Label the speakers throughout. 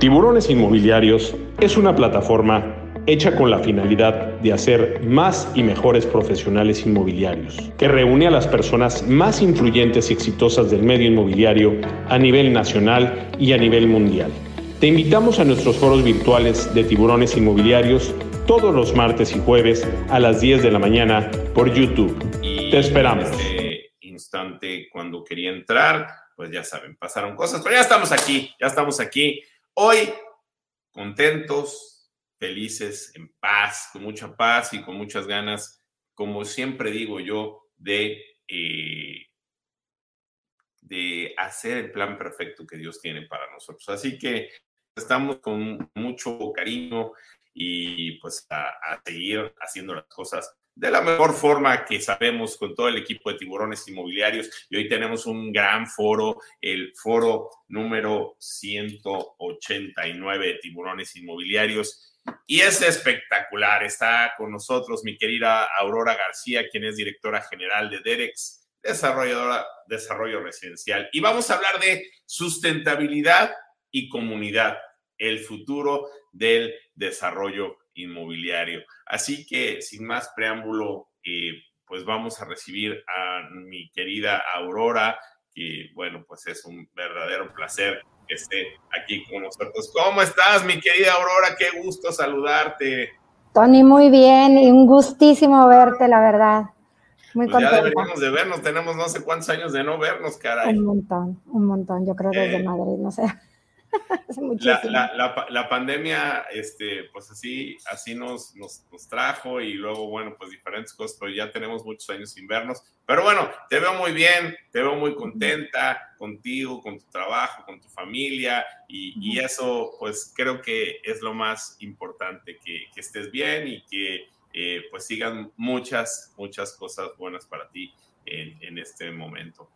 Speaker 1: Tiburones Inmobiliarios es una plataforma hecha con la finalidad de hacer más y mejores profesionales inmobiliarios, que reúne a las personas más influyentes y exitosas del medio inmobiliario a nivel nacional y a nivel mundial. Te invitamos a nuestros foros virtuales de tiburones inmobiliarios todos los martes y jueves a las 10 de la mañana por YouTube. Te esperamos. En
Speaker 2: este instante, cuando quería entrar, pues ya saben, pasaron cosas, pero ya estamos aquí, ya estamos aquí. Hoy contentos, felices, en paz, con mucha paz y con muchas ganas, como siempre digo yo, de, eh, de hacer el plan perfecto que Dios tiene para nosotros. Así que estamos con mucho cariño y pues a, seguir haciendo las cosas de la mejor forma que sabemos con todo el equipo de tiburones inmobiliarios. Y hoy tenemos un gran foro, el foro número 189 de tiburones inmobiliarios. Y es espectacular. Está con nosotros mi querida Aurora García, quien es directora general de Derex, desarrolladora desarrollo residencial. Y vamos a hablar de sustentabilidad y comunidad el futuro del desarrollo inmobiliario. Así que, sin más preámbulo, eh, pues vamos a recibir a mi querida Aurora, que bueno, pues es un verdadero placer que esté aquí con nosotros. ¿Cómo estás, mi querida Aurora? Qué gusto saludarte.
Speaker 3: Tony, muy bien y un gustísimo verte, la verdad.
Speaker 2: Muy pues Ya deberíamos de vernos, tenemos no sé cuántos años de no vernos, caray.
Speaker 3: Un montón, un montón, yo creo desde eh, Madrid, no sé.
Speaker 2: la, la, la, pandemia, este, pues así, así nos, nos, trajo y luego, bueno, pues diferentes cosas, pero ya tenemos muchos años sin vernos. Pero bueno, te veo muy bien, te veo muy contenta contigo, con tu trabajo, con tu familia y, y eso, pues creo que es lo más importante, que, que estés bien y que eh, pues sigan muchas, muchas cosas buenas para ti en, en este momento.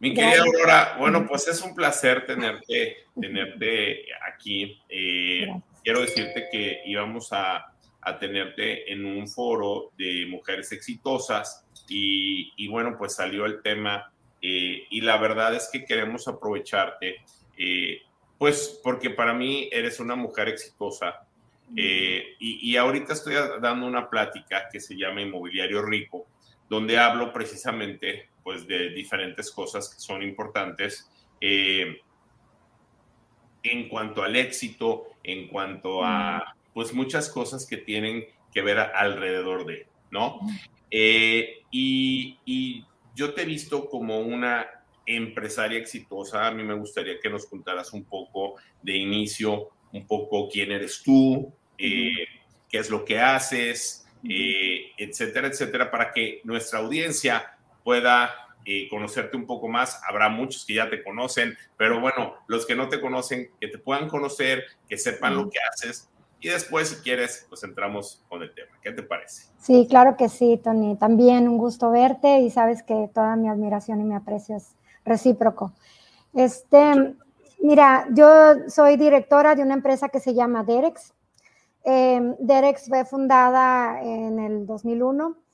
Speaker 2: Mi querida Aurora, bueno, pues es un placer tenerte, tenerte aquí. Eh, quiero decirte que íbamos a, tenerte en un foro de mujeres exitosas y, bueno, pues salió el tema eh, y la verdad es que queremos aprovecharte, eh, pues porque para mí eres una mujer exitosa y, y ahorita estoy dando una plática que se llama Inmobiliario Rico, donde hablo precisamente pues de diferentes cosas que son importantes eh, en cuanto al éxito, en cuanto a pues muchas cosas que tienen que ver alrededor de, ¿no? Eh, y, yo te he visto como una empresaria exitosa, a mí me gustaría que nos contaras un poco de inicio, un poco quién eres tú, eh, qué es lo que haces, etcétera, etcétera, para que nuestra audiencia pueda eh, conocerte un poco más. Habrá muchos que ya te conocen, pero bueno, los que no te conocen, que te puedan conocer, que sepan lo que haces. Y después, si quieres, pues entramos con el tema. ¿Qué te parece?
Speaker 3: Sí, claro que sí, Tony. También un gusto verte y sabes que toda mi admiración y mi aprecio es recíproco. Este, mira, yo soy directora de una empresa que se llama Derex. Eh, Derex fue fundada en el 2001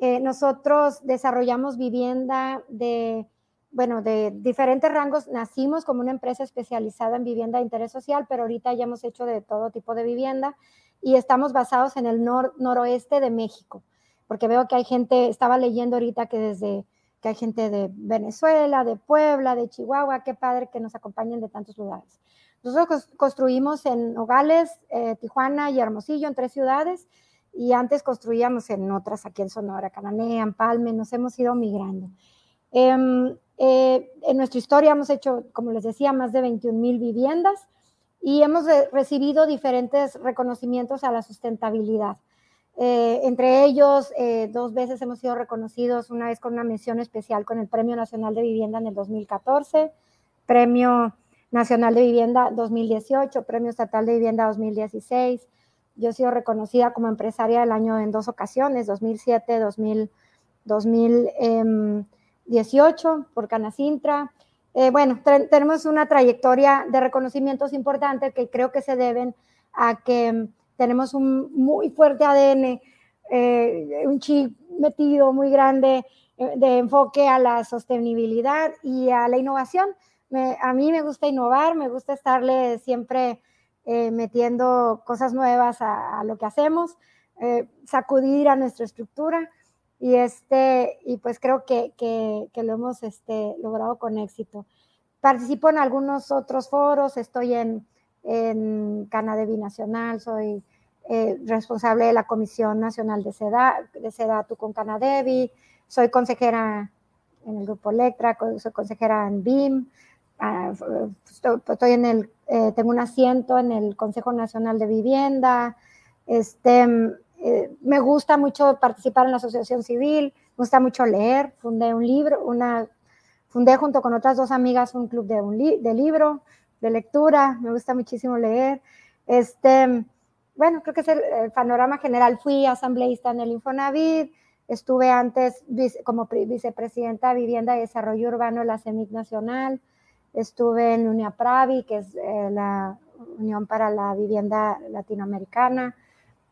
Speaker 3: eh, nosotros desarrollamos vivienda de, bueno, de diferentes rangos. Nacimos como una empresa especializada en vivienda de interés social, pero ahorita ya hemos hecho de todo tipo de vivienda y estamos basados en el noroeste de México, porque veo que hay gente, estaba leyendo ahorita que desde que hay gente de Venezuela, de Puebla, de Chihuahua, qué padre que nos acompañen de tantos lugares. Nosotros construimos en Nogales, eh, Tijuana y Hermosillo, en tres ciudades, y antes construíamos en otras, aquí en Sonora, Cananea, Palme, nos hemos ido migrando. Em, eh, en nuestra historia hemos hecho, como les decía, más de 21 mil viviendas y hemos recibido diferentes reconocimientos a la sustentabilidad. Eh, entre ellos, eh, dos veces hemos sido reconocidos, una vez con una mención especial con el Premio Nacional de Vivienda en el 2014, Premio Nacional de Vivienda 2018, Premio Estatal de Vivienda 2016, yo he sido reconocida como empresaria del año en dos ocasiones, 2007, 2000, 2018 por Canacintra. Eh, bueno, tenemos una trayectoria de reconocimientos importantes que creo que se deben a que tenemos un muy fuerte ADN, eh, un chip metido muy grande eh, de enfoque a la sostenibilidad y a la innovación. a mí me gusta innovar, me gusta estarle siempre eh, metiendo cosas nuevas a, lo que hacemos, eh, sacudir a nuestra estructura y, este, y pues creo que, lo hemos este, logrado con éxito. Participo en algunos otros foros, estoy en, en Canadevi Nacional, soy eh, responsable de la Comisión Nacional de, SEDA, de SEDATU con Canadevi, soy consejera en el Grupo Electra, soy consejera en BIM, ah, estoy en el, eh, tengo un asiento en el Consejo Nacional de Vivienda, este, eh, me gusta mucho participar en la asociación civil, me gusta mucho leer, fundé un libro, una, fundé junto con otras dos amigas un club de, un de libro, de lectura, me gusta muchísimo leer, este, bueno, creo que es el, panorama general. Fui asambleísta en el Infonavit, estuve antes como vicepresidenta de Vivienda y Desarrollo Urbano de la CEMIC Nacional, estuve en UNIAPRAVI, que es eh, la Unión para la Vivienda Latinoamericana.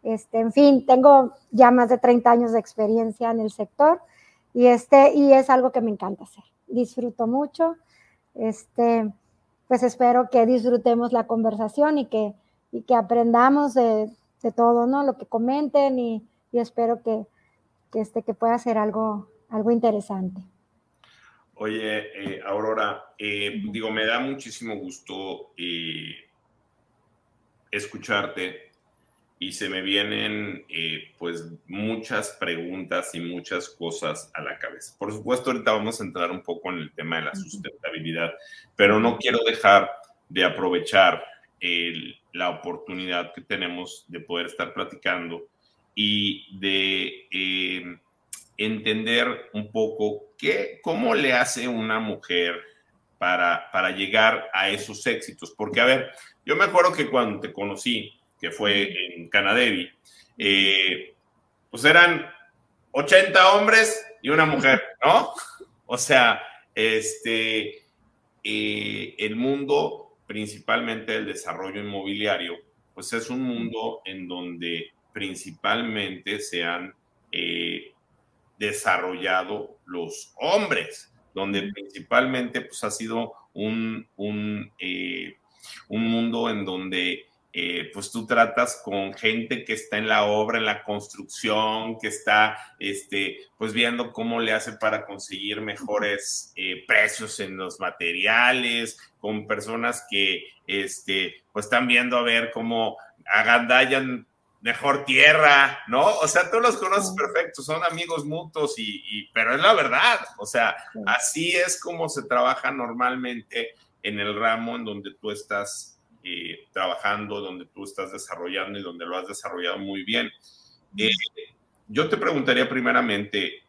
Speaker 3: Este, en fin, tengo ya más de 30 años de experiencia en el sector y, este, y es algo que me encanta hacer. Disfruto mucho. Este, pues espero que disfrutemos la conversación y que y que aprendamos de, todo, ¿no? Lo que comenten y, espero que, este, que pueda ser algo, algo interesante.
Speaker 2: Oye, eh, Aurora, eh, digo, me da muchísimo gusto eh, escucharte y se me vienen pues muchas preguntas y muchas cosas a la cabeza. Por supuesto, ahorita vamos a entrar un poco en el tema de la sustentabilidad, pero no quiero dejar de aprovechar la oportunidad que tenemos de poder estar platicando y de eh, entender un poco qué, cómo le hace una mujer para, para llegar a esos éxitos. Porque, a ver, yo me acuerdo que cuando te conocí, que fue en Canadevi, eh, pues eran 80 hombres y una mujer, ¿no? O sea, este, eh, el mundo principalmente el desarrollo inmobiliario, pues es un mundo en donde principalmente se han eh, desarrollado los hombres, donde principalmente pues ha sido un, un, eh, un mundo en donde eh, pues tú tratas con gente que está en la obra, en la construcción, que está, este, pues viendo cómo le hace para conseguir mejores eh, precios en los materiales, con personas que, este, pues están viendo a ver cómo agandallan mejor tierra, ¿no? O sea, tú los conoces perfecto, son amigos mutuos y, pero es la verdad, o sea, así es como se trabaja normalmente en el ramo en donde tú estás eh, trabajando, donde tú estás desarrollando y donde lo has desarrollado muy bien. Eh, yo te preguntaría primeramente,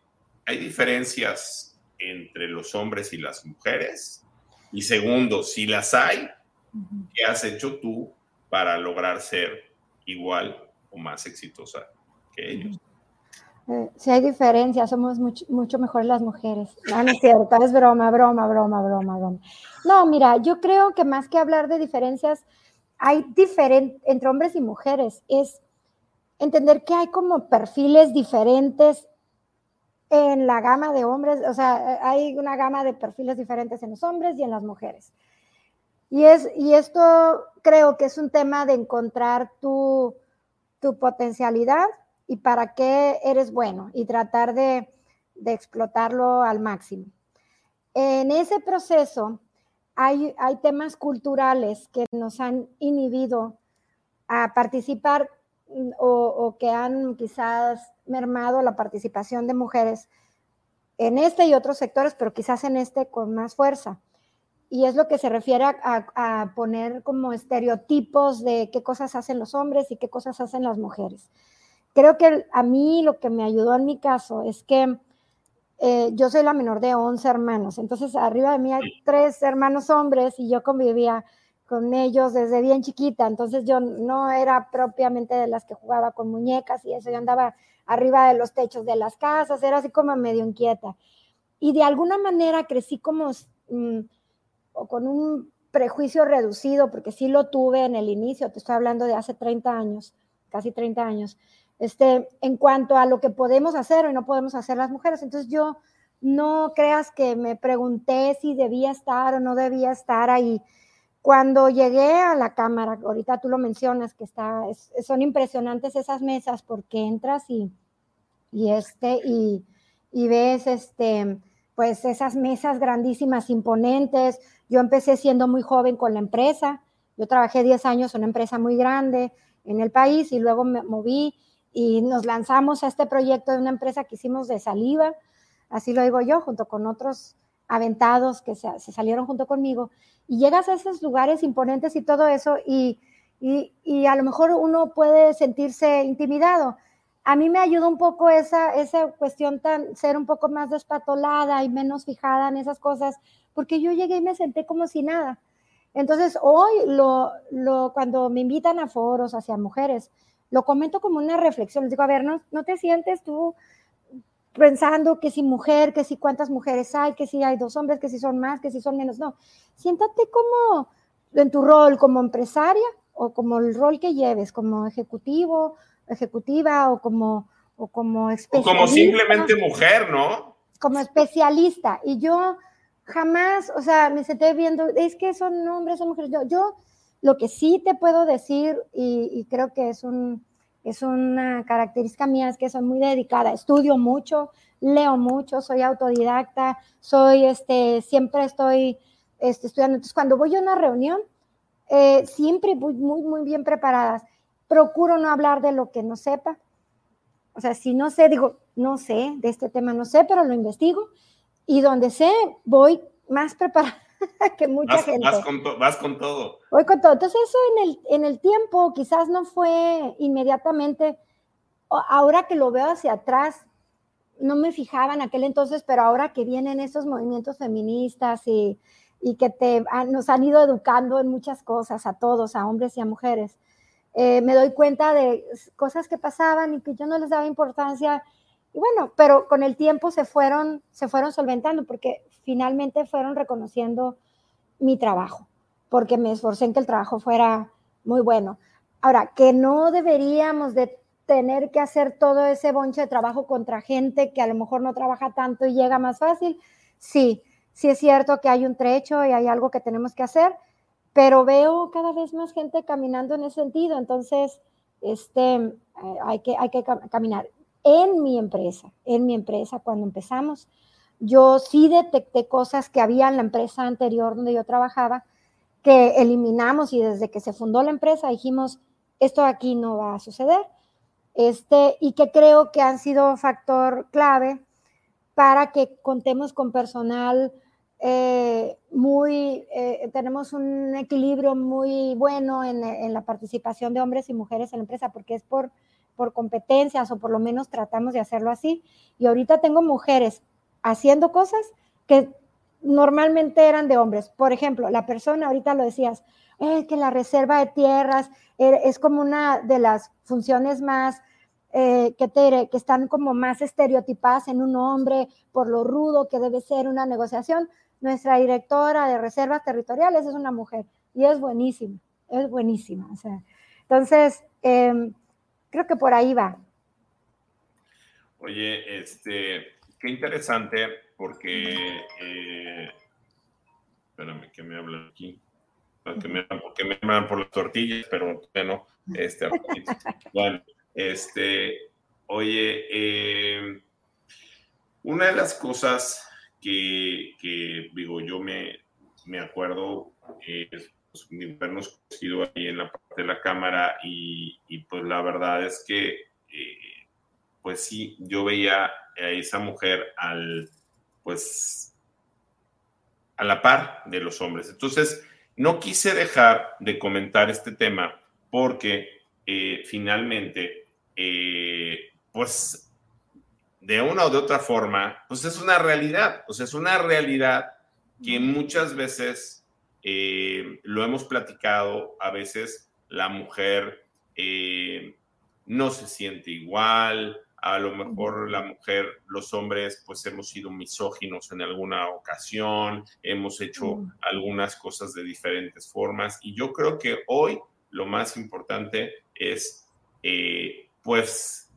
Speaker 2: ¿hay diferencias entre los hombres y las mujeres? Y segundo, si las hay, ¿qué has hecho tú para lograr ser igual o más exitosa que ellos?
Speaker 3: Eh, si hay diferencias, somos mucho, mucho mejores las mujeres. No, no es cierto, es broma, broma, broma, broma, broma. No, mira, yo creo que más que hablar de diferencias, hay diferentes entre hombres y mujeres. Es entender que hay como perfiles diferentes en la gama de hombres, o sea, hay una gama de perfiles diferentes en los hombres y en las mujeres. Y, es, y esto creo que es un tema de encontrar tu, tu potencialidad y para qué eres bueno y tratar de, explotarlo al máximo. En ese proceso hay, hay temas culturales que nos han inhibido a participar mm, o, que han quizás mermado la participación de mujeres en este y otros sectores, pero quizás en este con más fuerza. Y es lo que se refiere a, poner como estereotipos de qué cosas hacen los hombres y qué cosas hacen las mujeres creo que a mí lo que me ayudó en mi caso es que eh, yo soy la menor de 11 hermanos, entonces arriba de mí hay tres hermanos hombres y yo convivía con ellos desde bien chiquita, entonces yo no era propiamente de las que jugaba con muñecas y eso, yo andaba arriba de los techos de las casas, era así como medio inquieta. Y de alguna manera crecí como mm, con un prejuicio reducido, porque sí lo tuve en el inicio, te estoy hablando de hace 30 años, casi 30 años, este, en cuanto a lo que podemos hacer o no podemos hacer las mujeres. Entonces yo no creas que me pregunté si debía estar o no debía estar ahí. Cuando llegué a la cámara, ahorita tú lo mencionas, que está, son impresionantes esas mesas porque entras y, y este, y, y ves este, pues esas mesas grandísimas, imponentes. Yo empecé siendo muy joven con la empresa. Yo trabajé 10 años en una empresa muy grande en el país y luego me moví y nos lanzamos a este proyecto de una empresa que hicimos de saliva, así lo digo yo, junto con otros aventados que se, salieron junto conmigo. Y llegas a esos lugares imponentes y todo eso y, y, y, a lo mejor uno puede sentirse intimidado. A mí me ayudó un poco esa, esa cuestión tan, ser un poco más despatolada y menos fijada en esas cosas, porque yo llegué y me senté como si nada. Entonces, hoy, lo, lo, cuando me invitan a foros hacia mujeres, lo comento como una reflexión. Les digo, a ver, no, no te sientes tú pensando que si mujer, que si cuántas mujeres hay, que si hay dos hombres, que si son más, que si son menos. No, siéntate como en tu rol como empresaria o como el rol que lleves, como ejecutivo, ejecutiva o como, o como especialista.
Speaker 2: O como simplemente mujer, ¿no?
Speaker 3: Como especialista. Y yo jamás, o sea, me senté viendo, es que son hombres, son mujeres. Yo, yo lo que sí te puedo decir, y, creo que es, un, es una característica mía, es que soy muy dedicada, estudio mucho, leo mucho, soy autodidacta, soy, este, siempre estoy este, estudiando. Entonces, cuando voy a una reunión, eh, siempre voy muy, muy bien preparadas. Procuro no hablar de lo que no sepa. O sea, si no sé, digo, no sé, de este tema no sé, pero lo investigo. Y donde sé, voy más preparada que mucha gente.
Speaker 2: Vas con, vas con, todo.
Speaker 3: Voy con todo. Entonces eso en el, en el tiempo quizás no fue inmediatamente, ahora que lo veo hacia atrás, no me fijaba en aquel entonces, pero ahora que vienen esos movimientos feministas y, y que te, nos han ido educando en muchas cosas, a todos, a hombres y a mujeres, eh, me doy cuenta de cosas que pasaban y que yo no les daba importancia. Y bueno, pero con el tiempo se fueron, se fueron solventando porque finalmente fueron reconociendo mi trabajo, porque me esforcé en que el trabajo fuera muy bueno. Ahora, que no deberíamos de tener que hacer todo ese bonche de trabajo contra gente que a lo mejor no trabaja tanto y llega más fácil, sí, sí es cierto que hay un trecho y hay algo que tenemos que hacer, pero veo cada vez más gente caminando en ese sentido, entonces este, hay, que, hay que caminar. En mi empresa, en mi empresa, cuando empezamos, yo sí detecté cosas que había en la empresa anterior donde yo trabajaba, que eliminamos y desde que se fundó la empresa dijimos, esto aquí no va a suceder, este, y que creo que han sido factor clave para que contemos con personal eh, muy, eh, tenemos un equilibrio muy bueno en, en, la participación de hombres y mujeres en la empresa, porque es por, por competencias o por lo menos tratamos de hacerlo así. Y ahorita tengo mujeres haciendo cosas que normalmente eran de hombres. Por ejemplo, la persona, ahorita lo decías, es que la reserva de tierras er, es como una de las funciones más eh, que, te, que están como más estereotipadas en un hombre por lo rudo que debe ser una negociación. Nuestra directora de reservas territoriales es una mujer y es buenísima, es buenísima. O sea, entonces, em, creo que por ahí va.
Speaker 2: Oye, este, qué interesante porque, eh, espérame, que me hablan aquí. Que me, porque me hablan por las tortillas, pero bueno, este, bueno, este, oye, eh, una de las cosas que, digo, yo me, me acuerdo es pues, habernos conocido ahí en la parte de la cámara y, y pues la verdad es que eh, pues sí, yo veía a esa mujer al, pues, a la par de los hombres. Entonces, no quise dejar de comentar este tema porque eh, finalmente, eh, pues, de una o de otra forma, pues es una realidad, o sea, es una realidad que muchas veces eh, lo hemos platicado, a veces la mujer no se siente igual, a lo mejor la mujer, los hombres, pues hemos sido misóginos en alguna ocasión, hemos hecho algunas cosas de diferentes formas. Y yo creo que hoy lo más importante es, eh, pues,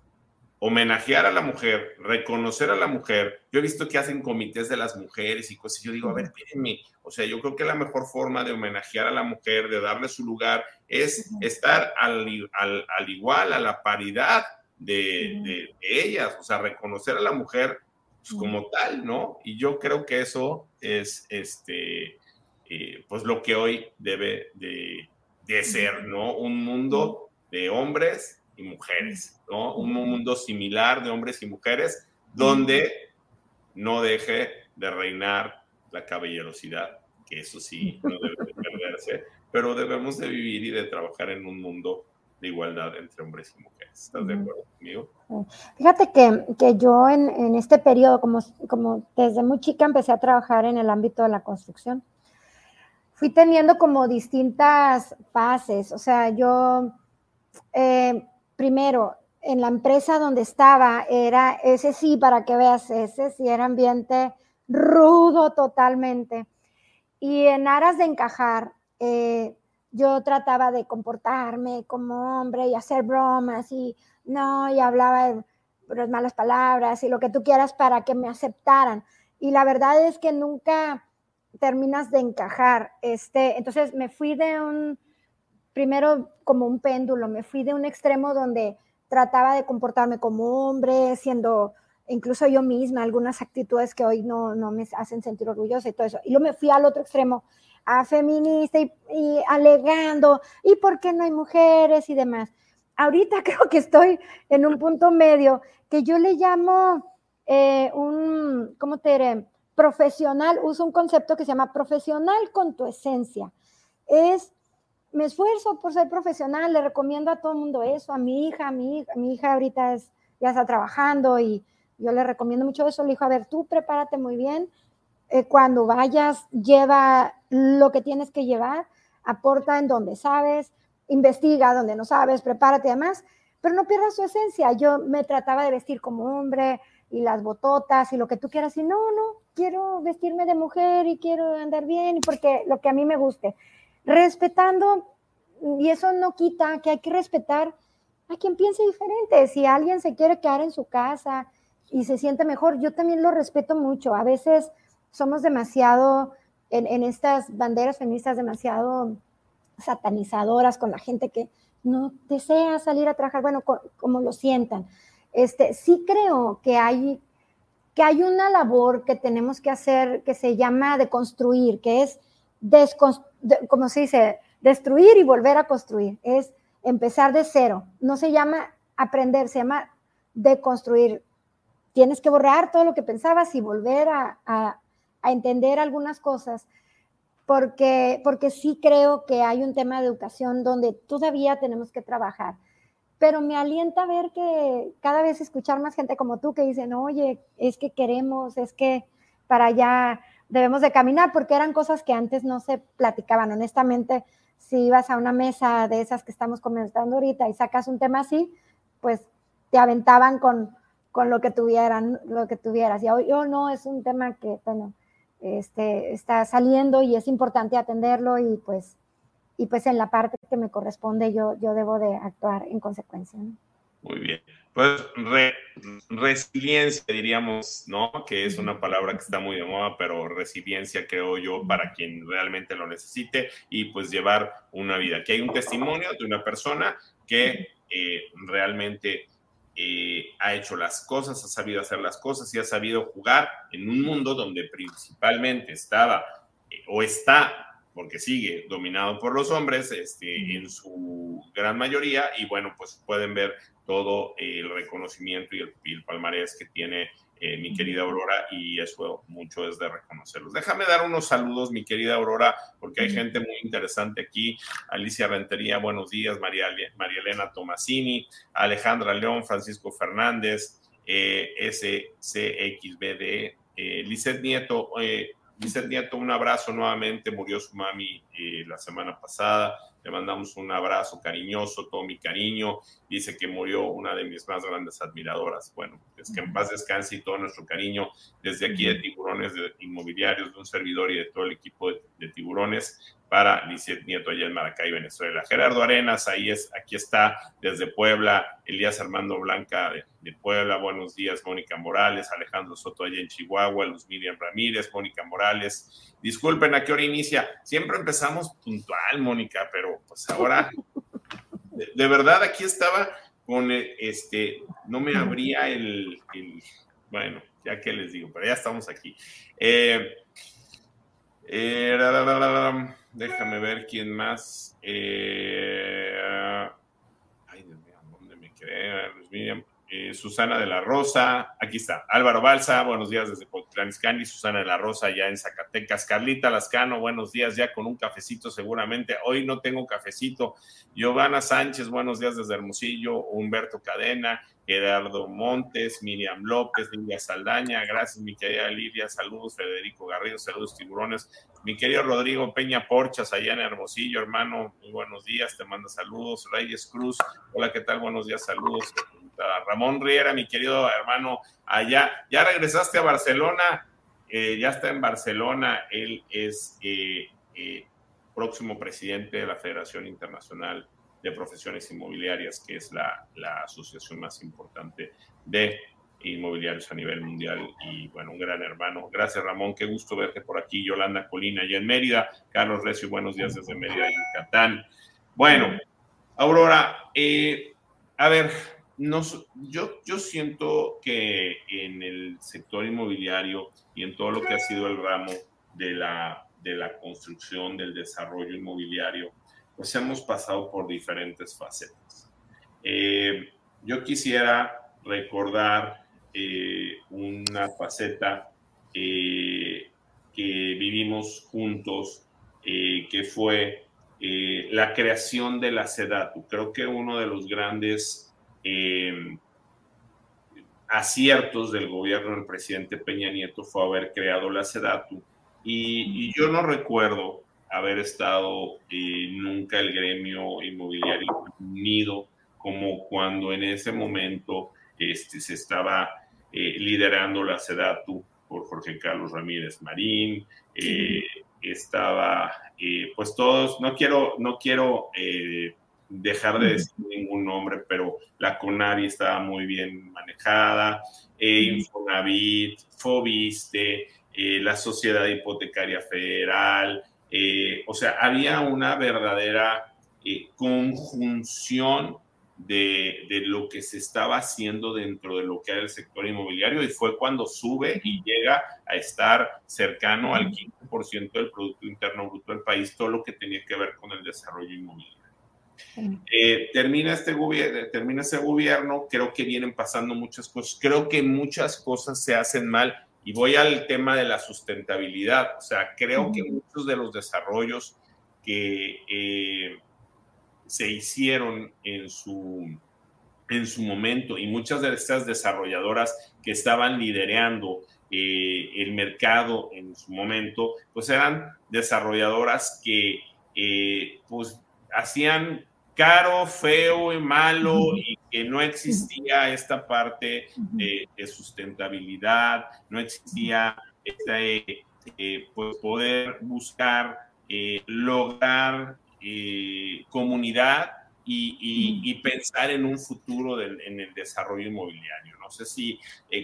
Speaker 2: homenajear a la mujer, reconocer a la mujer. Yo he visto que hacen comités de las mujeres y cosas. Yo digo, a ver, espérenme. O sea, yo creo que la mejor forma de homenajear a la mujer, de darle su lugar, es estar al, igual, a la paridad de, ellas. O sea, reconocer a la mujer pues, como tal, ¿no? Y yo creo que eso es, este, eh, pues lo que hoy debe de, de ser, ¿no? Un mundo de hombres y mujeres, ¿no? Un mundo similar de hombres y mujeres donde no deje de reinar la caballerosidad, que eso sí no debe de perderse, pero debemos de vivir y de trabajar en un mundo de igualdad entre hombres y mujeres. ¿Estás de acuerdo conmigo?
Speaker 3: Fíjate que, que yo en, en, este periodo, como, como desde muy chica, empecé a trabajar en el ámbito de la construcción. Fui teniendo como distintas fases, o sea, yo eh, primero, en la empresa donde estaba, era ese sí, para que veas, ese sí era ambiente rudo totalmente. Y en aras de encajar, eh, yo trataba de comportarme como hombre y hacer bromas y no, y hablaba de las malas palabras y lo que tú quieras para que me aceptaran. Y la verdad es que nunca terminas de encajar. Este, entonces me fui de un, primero como un péndulo, me fui de un extremo donde trataba de comportarme como hombre, siendo incluso yo misma, algunas actitudes que hoy no, no me hacen sentir orgullosa y todo eso. Y luego me fui al otro extremo, a feminista y, alegando, ¿y por qué no hay mujeres y demás? Ahorita creo que estoy en un punto medio que yo le llamo eh, un, ¿cómo te diré? Profesional, uso un concepto que se llama profesional con tu esencia. Es me esfuerzo por ser profesional, le recomiendo a todo mundo eso, a mi hija, a mi hija ahorita es, ya está trabajando y yo le recomiendo mucho eso, le dijo, a ver, tú prepárate muy bien, eh, cuando vayas, lleva lo que tienes que llevar, aporta en donde sabes, investiga donde no sabes, prepárate además, pero no pierdas su esencia. Yo me trataba de vestir como hombre y las bototas y lo que tú quieras, y no, no, quiero vestirme de mujer y quiero andar bien, porque lo que a mí me guste respetando, y eso no quita que hay que respetar a quien piense diferente. Si alguien se quiere quedar en su casa y se siente mejor, yo también lo respeto mucho. A veces somos demasiado, en, estas banderas feministas, demasiado satanizadoras con la gente que no desea salir a trabajar, bueno, como lo sientan. Este, sí creo que hay, que hay una labor que tenemos que hacer que se llama de construir, que es como se dice, destruir y volver a construir. Es empezar de cero. No se llama aprender, se llama deconstruir. Tienes que borrar todo lo que pensabas y volver a, entender algunas cosas, porque, porque sí creo que hay un tema de educación donde todavía tenemos que trabajar. Pero me alienta ver que cada vez escuchar más gente como tú que dicen, oye, es que queremos, es que para allá debemos de caminar, porque eran cosas que antes no se platicaban. Honestamente, si ibas a una mesa de esas que estamos comentando ahorita y sacas un tema así, pues te aventaban con, con lo que tuvieran, lo que tuvieras. Y hoy no, es un tema que, bueno, este, está saliendo y es importante atenderlo y pues, y pues en la parte que me corresponde yo, yo debo de actuar en consecuencia.
Speaker 2: Muy bien. Pues resiliencia, diríamos, ¿no? Que es una palabra que está muy de moda, pero resiliencia creo yo para quien realmente lo necesite y pues llevar una vida. Aquí hay un testimonio de una persona que eh, realmente eh, ha hecho las cosas, ha sabido hacer las cosas y ha sabido jugar en un mundo donde principalmente estaba eh, o está porque sigue dominado por los hombres este, en su gran mayoría y bueno, pues pueden ver todo el reconocimiento y el, palmarés que tiene eh, mi querida Aurora y eso mucho es de reconocerlos. Déjame dar unos saludos, mi querida Aurora, porque hay gente muy interesante aquí. Alicia Rentería, buenos días. María, María Elena Tomasini, Alejandra León, Francisco Fernández, eh, SCXBD, eh, Lizeth Nieto. Eh, Nieto, un abrazo nuevamente. Murió su mami eh, la semana pasada. Le mandamos un abrazo cariñoso, todo mi cariño. Dice que murió una de mis más grandes admiradoras. Bueno, es que en paz descanse y todo nuestro cariño desde aquí de Tiburones de Inmobiliarios, de un servidor y de todo el equipo de, Tiburones para Lizeth Nieto allá en Maracay, Venezuela. Gerardo Arenas, ahí es, aquí está desde Puebla. Elías Armando Blanca de, de, Puebla, buenos días. Mónica Morales, Alejandro Soto allá en Chihuahua, Luz Miriam Ramírez, Mónica Morales. Disculpen a qué hora inicia. Siempre empezamos puntual, Mónica, pero pues ahora, de, verdad, aquí estaba con este, no me abría el, bueno, ya que les digo, pero ya estamos aquí. Eh, eh, déjame ver quién más. Eh, ay, Dios mío, ¿dónde me quedé? Miriam. Eh, Susana de la Rosa, aquí está, Álvaro Balsa, buenos días desde Potlaniscani, Susana de la Rosa ya en Zacatecas, Carlita Lascano, buenos días ya con un cafecito seguramente, hoy no tengo cafecito, Giovanna Sánchez, buenos días desde Hermosillo, Humberto Cadena, Gerardo Montes, Miriam López, Lidia Saldaña, gracias mi querida Lidia, saludos Federico Garrido, saludos tiburones, mi querido Rodrigo Peña Porchas allá en Hermosillo, hermano, muy buenos días, te manda saludos, Reyes Cruz, hola, ¿qué tal? Buenos días, saludos, Ramón Riera, mi querido hermano, allá. Ya regresaste a Barcelona, eh, ya está en Barcelona, él es eh, eh, próximo presidente de la Federación Internacional de Profesiones Inmobiliarias, que es la, asociación más importante de inmobiliarios a nivel mundial y bueno, un gran hermano. Gracias Ramón, qué gusto verte por aquí. Yolanda Colina allá en Mérida. Carlos Recio, buenos días desde Mérida, Yucatán. Bueno, Aurora, a ver, yo, yo siento que en el sector inmobiliario y en todo lo que ha sido el ramo de la, de la construcción, del desarrollo inmobiliario, pues hemos pasado por diferentes facetas. Eh, yo quisiera recordar eh, una faceta eh, que vivimos juntos, que fue la creación de la SEDATU. Creo que uno de los grandes eh, aciertos del gobierno del presidente Peña Nieto fue haber creado la SEDATU. Y, yo no recuerdo haber estado eh, nunca el gremio inmobiliario unido como cuando en ese momento este, se estaba eh, liderando la SEDATU por Jorge Carlos Ramírez Marín, estaba, pues todos, no quiero, no quiero dejar de decir ningún nombre, pero la CONAVI estaba muy bien manejada, eh, Infonavit, Fobiste, eh, la Sociedad Hipotecaria Federal, eh, o sea, había una verdadera conjunción de, de, lo que se estaba haciendo dentro de lo que era el sector inmobiliario y fue cuando sube y llega a estar cercano al 15% del Producto Interno Bruto del país, todo lo que tenía que ver con el desarrollo inmobiliario. Eh, termina, este gobierno, termina ese gobierno, creo que vienen pasando muchas cosas, creo que muchas cosas se hacen mal y voy al tema de la sustentabilidad, o sea, creo que muchos de los desarrollos que eh, se hicieron en su, en su momento y muchas de estas desarrolladoras que estaban liderando eh, el mercado en su momento, pues eran desarrolladoras que pues hacían caro, feo y malo y que no existía esta parte de, sustentabilidad, no existía este, eh, pues poder buscar, eh, lograr eh, comunidad y, pensar en un futuro en el desarrollo inmobiliario. No sé si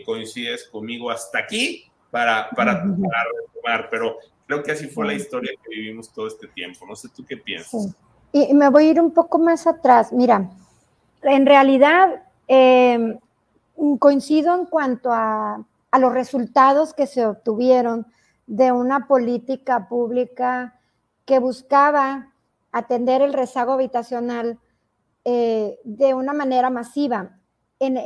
Speaker 2: coincides conmigo hasta aquí para, para, retomar, pero creo que así fue la historia que vivimos todo este tiempo. No sé tú qué piensas.
Speaker 3: Y me voy a ir un poco más atrás. Mira, en realidad em, coincido en cuanto a, los resultados que se obtuvieron de una política pública que buscaba atender el rezago habitacional eh, de una manera masiva. En,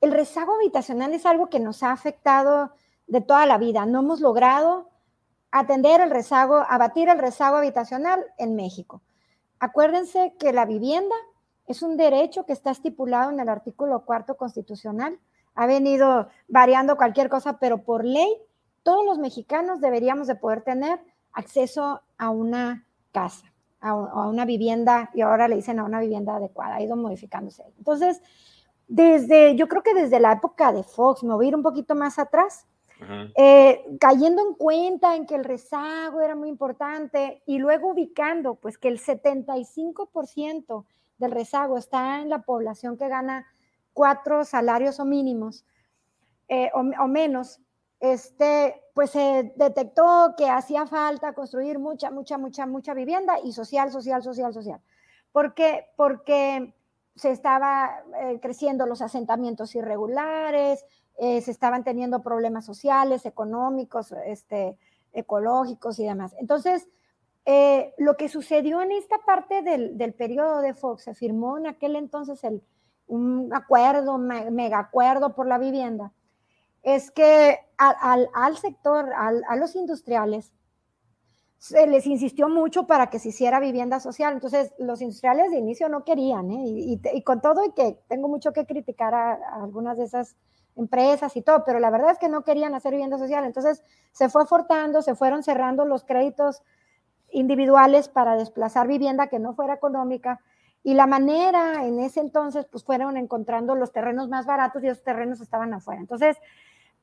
Speaker 3: el rezago habitacional es algo que nos ha afectado de toda la vida. No hemos logrado atender el rezago, abatir el rezago habitacional en México. Acuérdense que la vivienda es un derecho que está estipulado en el artículo cuarto constitucional. Ha venido variando cualquier cosa, pero por ley todos los mexicanos deberíamos de poder tener acceso a una casa. a, una vivienda y ahora le dicen a una vivienda adecuada, ha ido modificándose. Entonces, desde, yo creo que desde la época de Fox, me voy a ir un poquito más atrás, eh, cayendo en cuenta en que el rezago era muy importante y luego ubicando pues que el 75% del rezago está en la población que gana cuatro salarios o mínimos eh, o, menos, este, pues se detectó que hacía falta construir mucha, mucha, mucha, mucha vivienda y social, social, social, social. ¿Por qué? Porque se estaba eh, creciendo los asentamientos irregulares, eh, se estaban teniendo problemas sociales, económicos, este, ecológicos y demás. Entonces, eh, lo que sucedió en esta parte del, del, periodo de Fox, se firmó en aquel entonces el, un acuerdo, mega acuerdo por la vivienda, es que al, al sector, a los industriales, se les insistió mucho para que se hiciera vivienda social. Entonces, los industriales de inicio no querían, ¿eh? y, con todo y que tengo mucho que criticar a, algunas de esas empresas y todo, pero la verdad es que no querían hacer vivienda social. Entonces, se fue fortando, se fueron cerrando los créditos individuales para desplazar vivienda que no fuera económica. Y la manera en ese entonces, pues fueron encontrando los terrenos más baratos y esos terrenos estaban afuera. Entonces,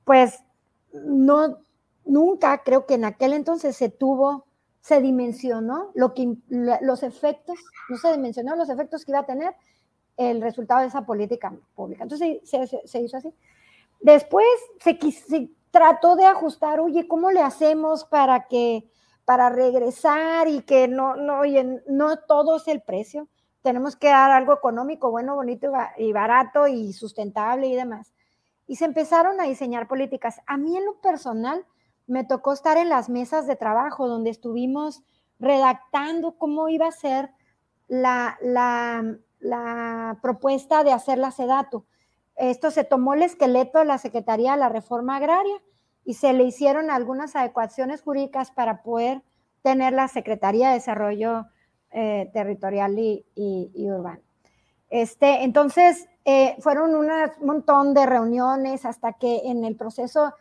Speaker 3: pues no, nunca creo que en aquel entonces se tuvo se dimensionó lo que, los efectos, no se dimensionó los efectos que iba a tener el resultado de esa política pública. Entonces se, hizo así. Después se, trató de ajustar, oye, ¿cómo le hacemos para que, para regresar y que no, no, oye, no todo es el precio? Tenemos que dar algo económico, bueno, bonito y barato y sustentable y demás. Y se empezaron a diseñar políticas. A mí en lo personal, me tocó estar en las mesas de trabajo donde estuvimos redactando cómo iba a ser la, la, propuesta de hacer la SEDATU. Esto se tomó el esqueleto de la Secretaría de la Reforma Agraria y se le hicieron algunas adecuaciones jurídicas para poder tener la Secretaría de Desarrollo eh, Territorial y, y Urbano. Este, entonces, eh, fueron un montón de reuniones hasta que en el proceso,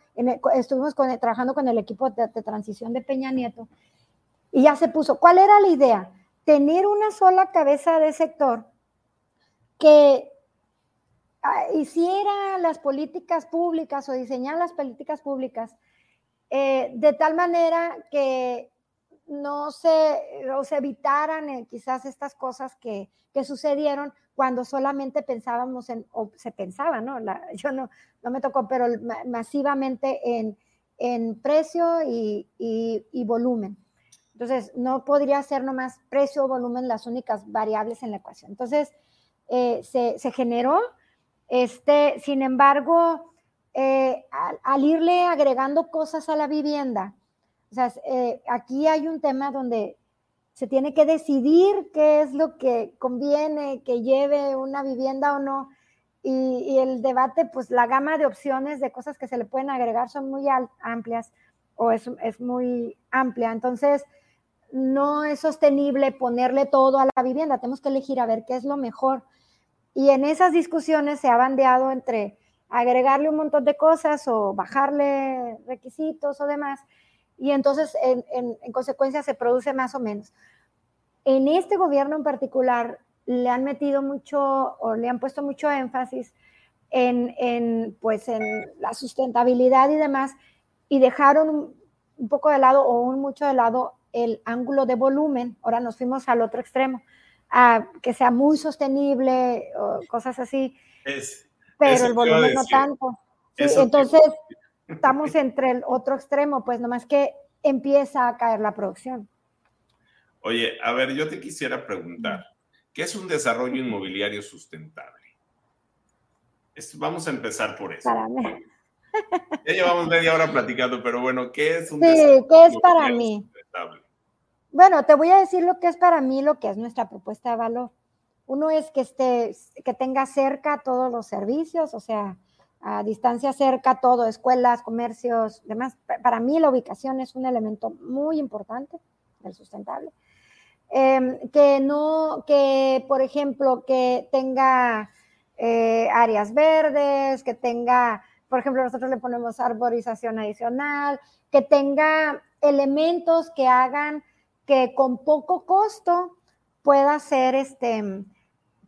Speaker 3: estuvimos trabajando con el equipo de, transición de Peña Nieto y ya se puso. ¿Cuál era la idea? Tener una sola cabeza de sector que hiciera las políticas públicas o diseñara las políticas públicas eh, de tal manera que no se, o se evitaran eh, quizás estas cosas que, que, sucedieron cuando solamente pensábamos en, o se pensaba, ¿no? yo no, no me tocó, pero masivamente en, en precio y, y, volumen. Entonces, no podría ser nomás precio o volumen las únicas variables en la ecuación. Entonces, eh, se, se, generó, este, sin embargo, eh, al, irle agregando cosas a la vivienda, o sea, eh, aquí hay un tema donde se tiene que decidir qué es lo que conviene que lleve una vivienda o no. Y, el debate, pues la gama de opciones de cosas que se le pueden agregar son muy amplias o es, es muy amplia. Entonces, no es sostenible ponerle todo a la vivienda. Tenemos que elegir a ver qué es lo mejor. Y en esas discusiones se ha bandeado entre agregarle un montón de cosas o bajarle requisitos o demás y entonces en, consecuencia se produce más o menos. En este gobierno en particular le han metido mucho o le han puesto mucho énfasis en, pues en la sustentabilidad y demás y dejaron un, poco de lado o un mucho de lado el ángulo de volumen. Ahora nos fuimos al otro extremo, a que sea muy sostenible o cosas así. pero el volumen no tanto. entonces, estamos entre el otro extremo, pues nomás que empieza a caer la producción.
Speaker 2: Oye, a ver, yo te quisiera preguntar, ¿qué es un desarrollo inmobiliario sustentable? vamos a empezar por eso.
Speaker 3: Para mí.
Speaker 2: Ya llevamos media hora platicando, pero bueno, ¿qué es un
Speaker 3: sí, ¿qué es para mí? Sustentable? Bueno, te voy a decir lo que es para mí, lo que es nuestra propuesta de valor. Uno es que esté, que tenga cerca todos los servicios, o sea, a distancia cerca, todo, escuelas, comercios, demás. Para mí la ubicación es un elemento muy importante del sustentable. Em, que no, que por ejemplo, que tenga eh, áreas verdes, que tenga, por ejemplo, nosotros le ponemos arborización adicional, que tenga elementos que hagan que con poco costo pueda ser este,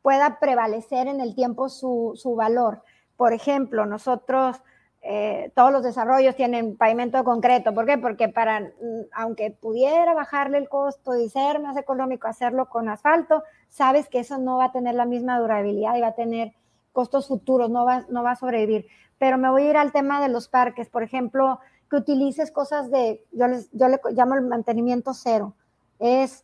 Speaker 3: pueda prevalecer en el tiempo su, su valor. Por ejemplo, nosotros eh, todos los desarrollos tienen pavimento de concreto. ¿Por qué? Porque para, mm, aunque pudiera bajarle el costo y ser más económico hacerlo con asfalto, sabes que eso no va a tener la misma durabilidad y va a tener costos futuros, no va, no va a sobrevivir. Pero me voy a ir al tema de los parques, por ejemplo, que utilices cosas de, yo, les, yo le llamo el mantenimiento cero, es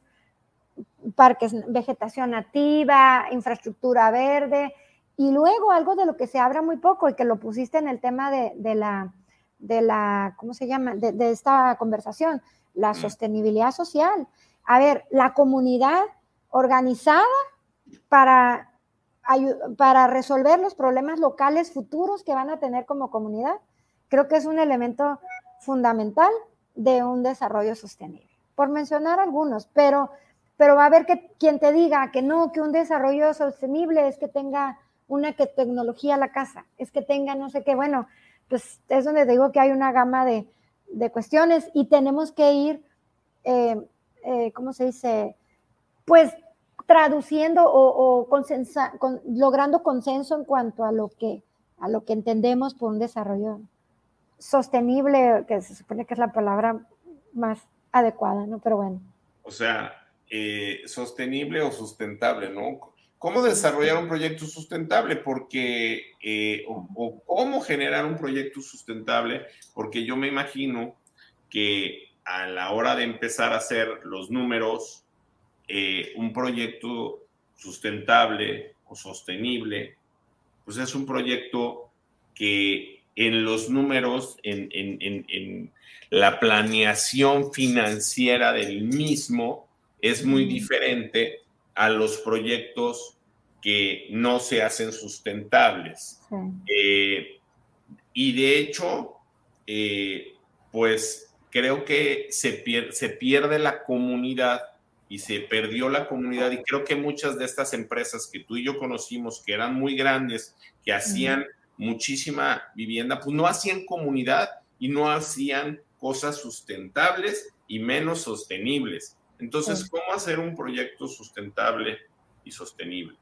Speaker 3: parques, vegetación nativa, infraestructura verde, y luego algo de lo que se habla muy poco y que lo pusiste en el tema de, la, de la, ¿cómo se llama? De, esta conversación, la sostenibilidad social. A ver, la comunidad organizada para, para resolver los problemas locales futuros que van a tener como comunidad, creo que es un elemento fundamental de un desarrollo sostenible. Por mencionar algunos, pero, pero va a haber que quien te diga que no, que un desarrollo sostenible es que tenga una tecnología a la casa, es que tenga no sé qué, bueno, pues es donde digo que hay una gama de, cuestiones y tenemos que ir, eh, eh, ¿cómo se dice? Pues traduciendo o, logrando consenso en cuanto a lo que a lo que entendemos por un desarrollo sostenible, que se supone que es la palabra más adecuada, ¿no? Pero bueno.
Speaker 2: O sea, eh, sostenible o sustentable, ¿no? cómo desarrollar un proyecto sustentable, porque, eh, o, cómo generar un proyecto sustentable, porque yo me imagino que a la hora de empezar a hacer los números, eh, un proyecto sustentable o sostenible, pues es un proyecto que en los números, en, en la planeación financiera del mismo, es muy diferente a los proyectos que no se hacen sustentables. Eh, y de hecho, eh, pues creo que se, se pierde la comunidad y se perdió la comunidad y creo que muchas de estas empresas que tú y yo conocimos, que eran muy grandes, que hacían muchísima vivienda, pues no hacían comunidad y no hacían cosas sustentables y menos sostenibles. Entonces, ¿cómo hacer un proyecto sustentable y sostenible?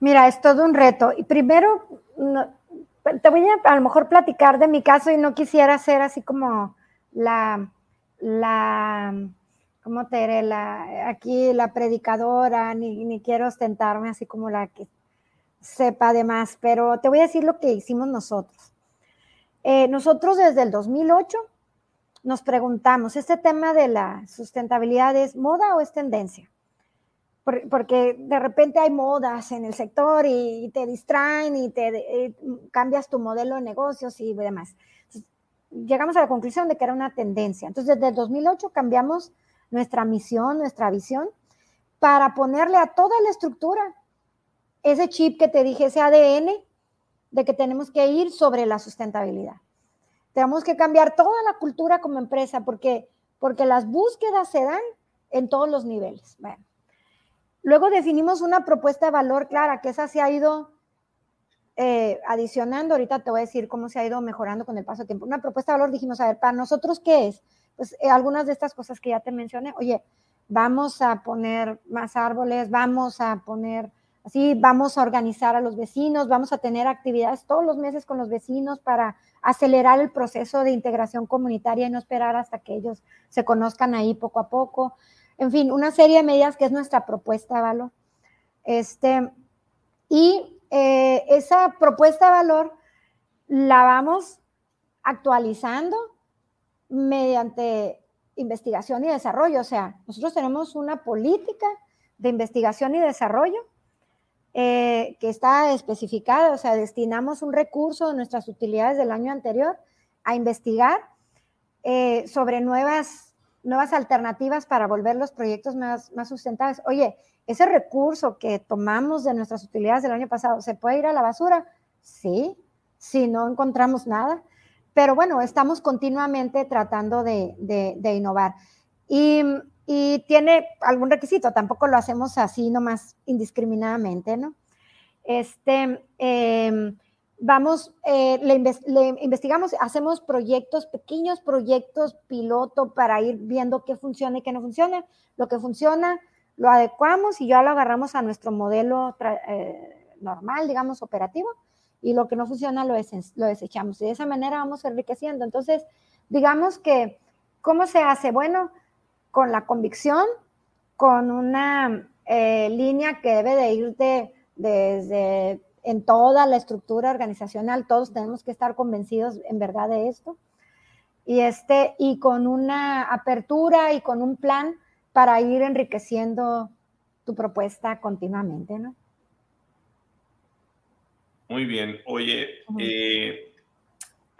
Speaker 3: Mira, es todo un reto. Y primero, te voy a a lo mejor platicar de mi caso y no quisiera ser así como la, la, ¿cómo te diré? La, aquí la predicadora, ni, ni quiero ostentarme así como la que sepa de más, pero te voy a decir lo que hicimos nosotros. Eh, nosotros desde el 2008 nos preguntamos, ¿este tema de la sustentabilidad es moda o es tendencia? porque de repente hay modas en el sector y, te distraen y te cambias tu modelo de negocios y demás. llegamos a la conclusión de que era una tendencia. Entonces, desde el 2008 cambiamos nuestra misión, nuestra visión, para ponerle a toda la estructura ese chip que te dije, ese ADN de que tenemos que ir sobre la sustentabilidad. Tenemos que cambiar toda la cultura como empresa porque, porque las búsquedas se dan en todos los niveles. Luego definimos una propuesta de valor clara, que esa se ha ido eh, adicionando. Ahorita te voy a decir cómo se ha ido mejorando con el paso del tiempo. Una propuesta de valor dijimos, a ver, para nosotros, ¿qué es? Pues eh, algunas de estas cosas que ya te mencioné. Oye, vamos a poner más árboles, vamos a poner así, vamos a organizar a los vecinos, vamos a tener actividades todos los meses con los vecinos para acelerar el proceso de integración comunitaria y no esperar hasta que ellos se conozcan ahí poco a poco. En fin, una serie de medidas que es nuestra propuesta de valor. Este, y eh, esa propuesta de valor la vamos actualizando mediante investigación y desarrollo. O sea, nosotros tenemos una política de investigación y desarrollo eh, que está especificada, o sea, destinamos un recurso de nuestras utilidades del año anterior a investigar eh, sobre nuevas, nuevas alternativas para volver los proyectos más, más sustentables. Oye, ese recurso que tomamos de nuestras utilidades del año pasado, ¿se puede ir a la basura? Sí, si no encontramos nada. Pero bueno, estamos continuamente tratando de, de, de innovar. Y y tiene algún requisito, tampoco lo hacemos así nomás indiscriminadamente, ¿no? Este, em, vamos, eh, le, investigamos, hacemos proyectos, pequeños proyectos piloto para ir viendo qué funciona y qué no funciona. Lo que funciona, lo adecuamos y ya lo agarramos a nuestro modelo eh, normal, digamos, operativo, y lo que no funciona lo, lo desechamos. Y de esa manera vamos enriqueciendo. Entonces, digamos que, ¿cómo se hace? Bueno, con la convicción, con una eh, línea que debe de ir desde en toda la estructura organizacional, todos tenemos que estar convencidos en verdad de esto. Y, este, y con una apertura y con un plan para ir enriqueciendo tu propuesta continuamente, ¿no?
Speaker 2: Muy bien. Oye, eh,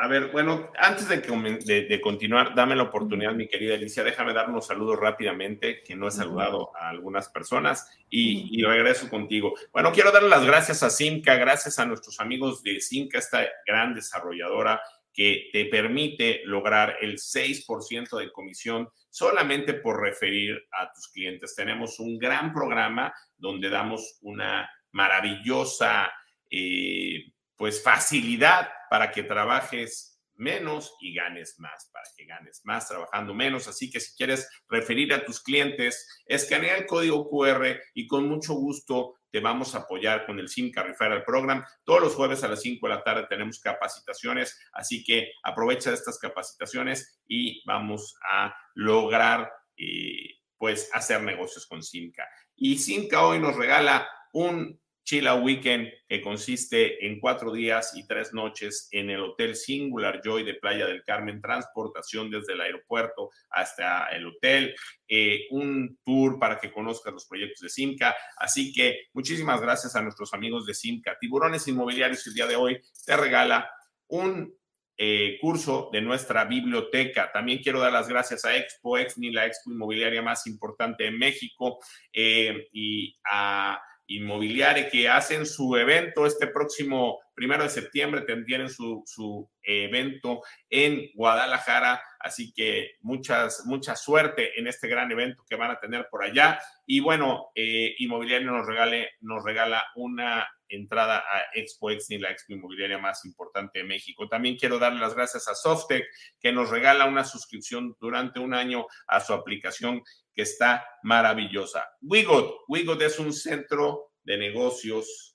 Speaker 2: a ver, bueno, antes de, continuar, dame la oportunidad, mi querida Alicia, déjame dar unos saludos rápidamente, que no he saludado a algunas personas y, regreso contigo. Bueno, quiero darle las gracias a Simca, gracias a nuestros amigos de Simca, esta gran desarrolladora que te permite lograr el 6% de comisión solamente por referir a tus clientes. Tenemos un gran programa donde damos una maravillosa... Eh, pues facilidad para que trabajes menos y ganes más, para que ganes más trabajando menos. Así que si quieres referir a tus clientes, escanea el código QR y con mucho gusto te vamos a apoyar con el SIMCA Referral Program. Todos los jueves a las 5 de la tarde tenemos capacitaciones, así que aprovecha estas capacitaciones y vamos a lograr eh, pues hacer negocios con SIMCA. Y SIMCA hoy nos regala un Chila Weekend, que consiste en cuatro días y tres noches en el Hotel Singular Joy de Playa del Carmen, transportación desde el aeropuerto hasta el hotel, eh, un tour para que conozcas los proyectos de Simca. Así que muchísimas gracias a nuestros amigos de Simca. Tiburones Inmobiliarios el día de hoy te regala un eh, curso de nuestra biblioteca. También quiero dar las gracias a Expo Exni, la expo inmobiliaria más importante en México, eh, y a inmobiliaria que hacen su evento este próximo primero de septiembre, tendrán su, su evento en Guadalajara, así que muchas, mucha suerte en este gran evento que van a tener por allá. Y bueno, eh, Inmobiliario nos, regale, nos regala una entrada a Expo Exni, la expo inmobiliaria más importante de México. También quiero darle las gracias a Softec, que nos regala una suscripción durante un año a su aplicación que está maravillosa. Wigot, Wigot es un centro de negocios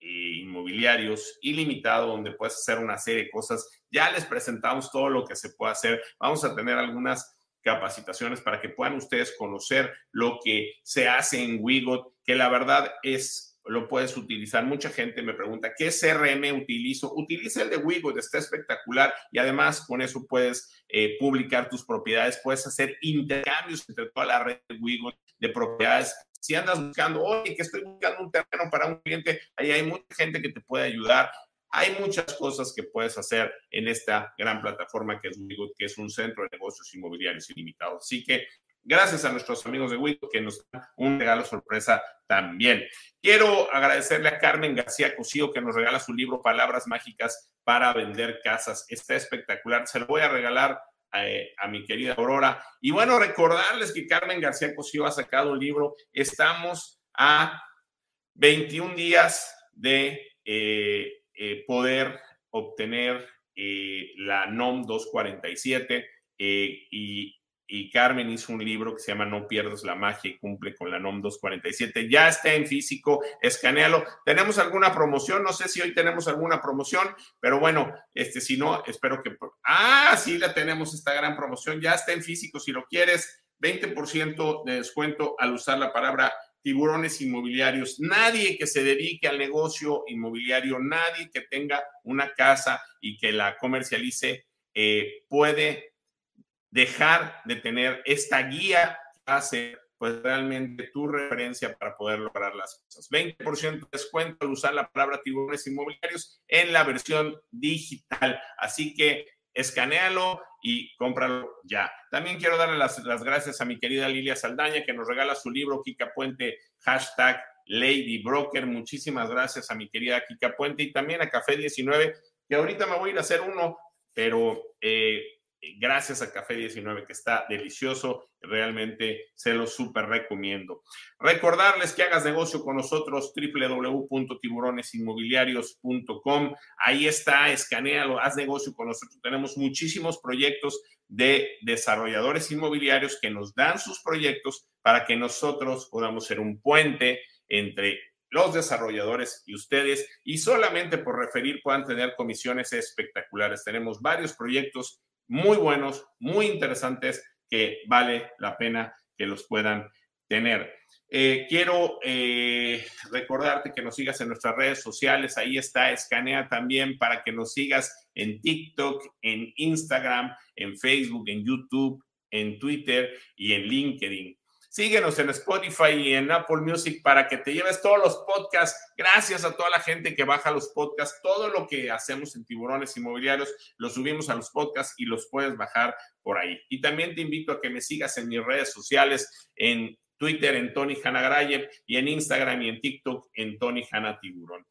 Speaker 2: inmobiliarios ilimitado donde puedes hacer una serie de cosas. Ya les presentamos todo lo que se puede hacer. Vamos a tener algunas capacitaciones para que puedan ustedes conocer lo que se hace en Wigot, que la verdad es lo puedes utilizar. Mucha gente me pregunta, ¿qué CRM utilizo? Utiliza el de Wigot, está espectacular y además con eso puedes eh, publicar tus propiedades, puedes hacer intercambios entre toda la red de Wigot de propiedades. Si andas buscando, oye, que estoy buscando un terreno para un cliente, ahí hay mucha gente que te puede ayudar. Hay muchas cosas que puedes hacer en esta gran plataforma que es Wigot, que es un centro de negocios inmobiliarios ilimitados. Así que gracias a nuestros amigos de Wigot que nos dan un regalo sorpresa también. Quiero agradecerle a Carmen García Cosío que nos regala su libro Palabras Mágicas para Vender Casas. Está espectacular. Se lo voy a regalar eh, a, mi querida Aurora. Y bueno, recordarles que Carmen García Cosío ha sacado un libro. Estamos a 21 días de eh, eh, poder obtener la NOM 247 y y Carmen hizo un libro que se llama No pierdas la magia y cumple con la NOM 247. Ya está en físico, escanealo. ¿Tenemos alguna promoción? No sé si hoy tenemos alguna promoción, pero bueno, este, si no, espero que... Ah, sí, la tenemos, esta gran promoción. Ya está en físico, si lo quieres, 20% de descuento al usar la palabra tiburones inmobiliarios. Nadie que se dedique al negocio inmobiliario, nadie que tenga una casa y que la comercialice eh, puede dejar de tener esta guía hace pues realmente tu referencia para poder lograr las cosas. 20% de descuento al usar la palabra tiburones inmobiliarios en la versión digital. Así que escanealo y cómpralo ya. También quiero darle las, las, gracias a mi querida Lilia Saldaña que nos regala su libro Kika Puente, hashtag Lady Broker. Muchísimas gracias a mi querida Kika Puente y también a Café 19, que ahorita me voy a ir a hacer uno, pero eh, gracias a Café 19 que está delicioso, realmente se lo súper recomiendo. Recordarles que hagas negocio con nosotros www.tiburonesinmobiliarios.com, ahí está, escanealo, haz negocio con nosotros. Tenemos muchísimos proyectos de desarrolladores inmobiliarios que nos dan sus proyectos para que nosotros podamos ser un puente entre los desarrolladores y ustedes, y solamente por referir puedan tener comisiones espectaculares. Tenemos varios proyectos muy buenos, muy interesantes, que vale la pena que los puedan tener. Eh, quiero eh, recordarte que nos sigas en nuestras redes sociales, ahí está, escanea también para que nos sigas en TikTok, en Instagram, en Facebook, en YouTube, en Twitter y en LinkedIn. Síguenos en Spotify y en Apple Music para que te lleves todos los podcasts. Gracias a toda la gente que baja los podcasts. Todo lo que hacemos en Tiburones Inmobiliarios lo subimos a los podcasts y los puedes bajar por ahí. Y también te invito a que me sigas en mis redes sociales, en Twitter en Tony Hanagrayev y en Instagram y en TikTok en Tony Hanna Tiburón.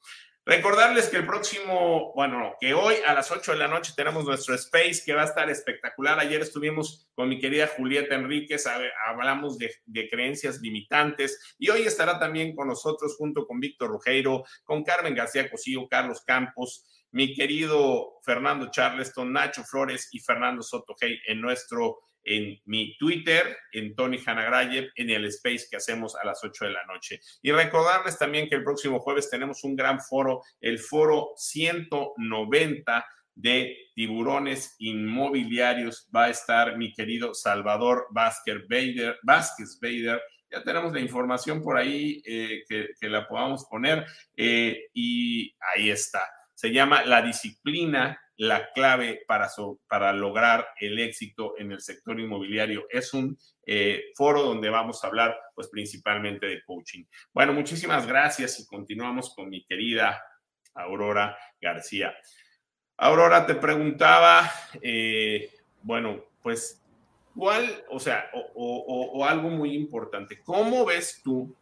Speaker 2: Recordarles que el próximo, bueno, que hoy a las 8 de la noche tenemos nuestro space que va a estar espectacular. Ayer estuvimos con mi querida Julieta Enríquez, hablamos de, creencias limitantes y hoy estará también con nosotros junto con Víctor Rugeiro, con Carmen García Cosío, Carlos Campos, mi querido Fernando Charleston, Nacho Flores y Fernando Soto Hey en nuestro en mi Twitter, en Tony Hanagrayev, en el space que hacemos a las 8 de la noche. Y recordarles también que el próximo jueves tenemos un gran foro, el foro 190 de tiburones inmobiliarios. Va a estar mi querido Salvador Vázquez Bader. Vázquez Bader. Ya tenemos la información por ahí eh, que, la podamos poner eh, y ahí está. Se llama La disciplina la clave para, para lograr el éxito en el sector inmobiliario. Es un eh, foro donde vamos a hablar pues principalmente de coaching. Bueno, muchísimas gracias y continuamos con mi querida Aurora García. Aurora, te preguntaba, eh, bueno, pues, ¿cuál, o sea, o algo muy importante, ¿cómo ves tú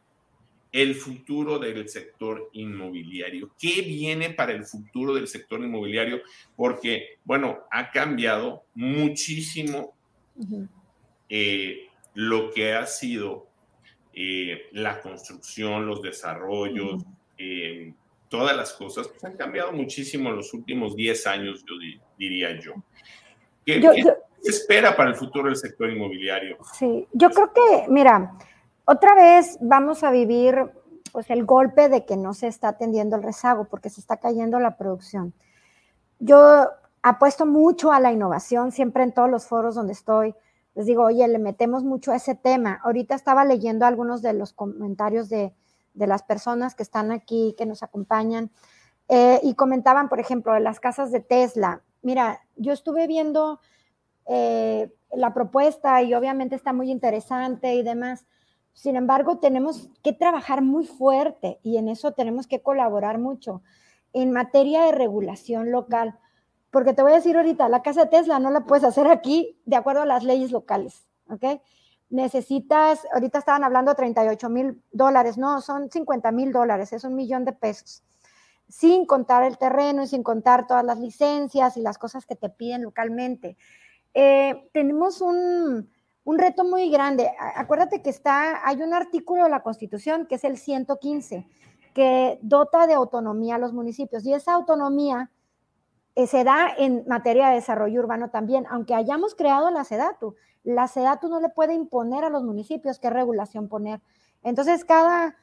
Speaker 2: el futuro del sector inmobiliario. ¿Qué viene para el futuro del sector inmobiliario? Porque, bueno, ha cambiado muchísimo eh, lo que ha sido eh, la construcción, los desarrollos, eh, todas las cosas, pues han cambiado muchísimo en los últimos 10 años, yo diría yo. ¿Qué, se espera para el futuro del sector inmobiliario?
Speaker 3: Sí, yo creo que, mira, otra vez vamos a vivir pues el golpe de que no se está atendiendo el rezago porque se está cayendo la producción. Yo apuesto mucho a la innovación, siempre en todos los foros donde estoy. Les digo, oye, le metemos mucho a ese tema. Ahorita estaba leyendo algunos de los comentarios de, las personas que están aquí, que nos acompañan, eh, y comentaban, por ejemplo, de las casas de Tesla. Mira, yo estuve viendo eh, la propuesta y obviamente está muy interesante y demás, sin embargo, tenemos que trabajar muy fuerte y en eso tenemos que colaborar mucho en materia de regulación local. Porque te voy a decir ahorita, la casa de Tesla no la puedes hacer aquí de acuerdo a las leyes locales, ¿ok? Necesitas, ahorita estaban hablando de 38 mil dólares, no, son 50 mil dólares, es un millón de pesos, sin contar el terreno y sin contar todas las licencias y las cosas que te piden localmente. Eh, tenemos un, un reto muy grande. Acuérdate que está, hay un artículo de la Constitución que es el 115, que dota de autonomía a los municipios y esa autonomía eh, se da en materia de desarrollo urbano también, aunque hayamos creado la SEDATU. La SEDATU no le puede imponer a los municipios qué regulación poner. Entonces, cada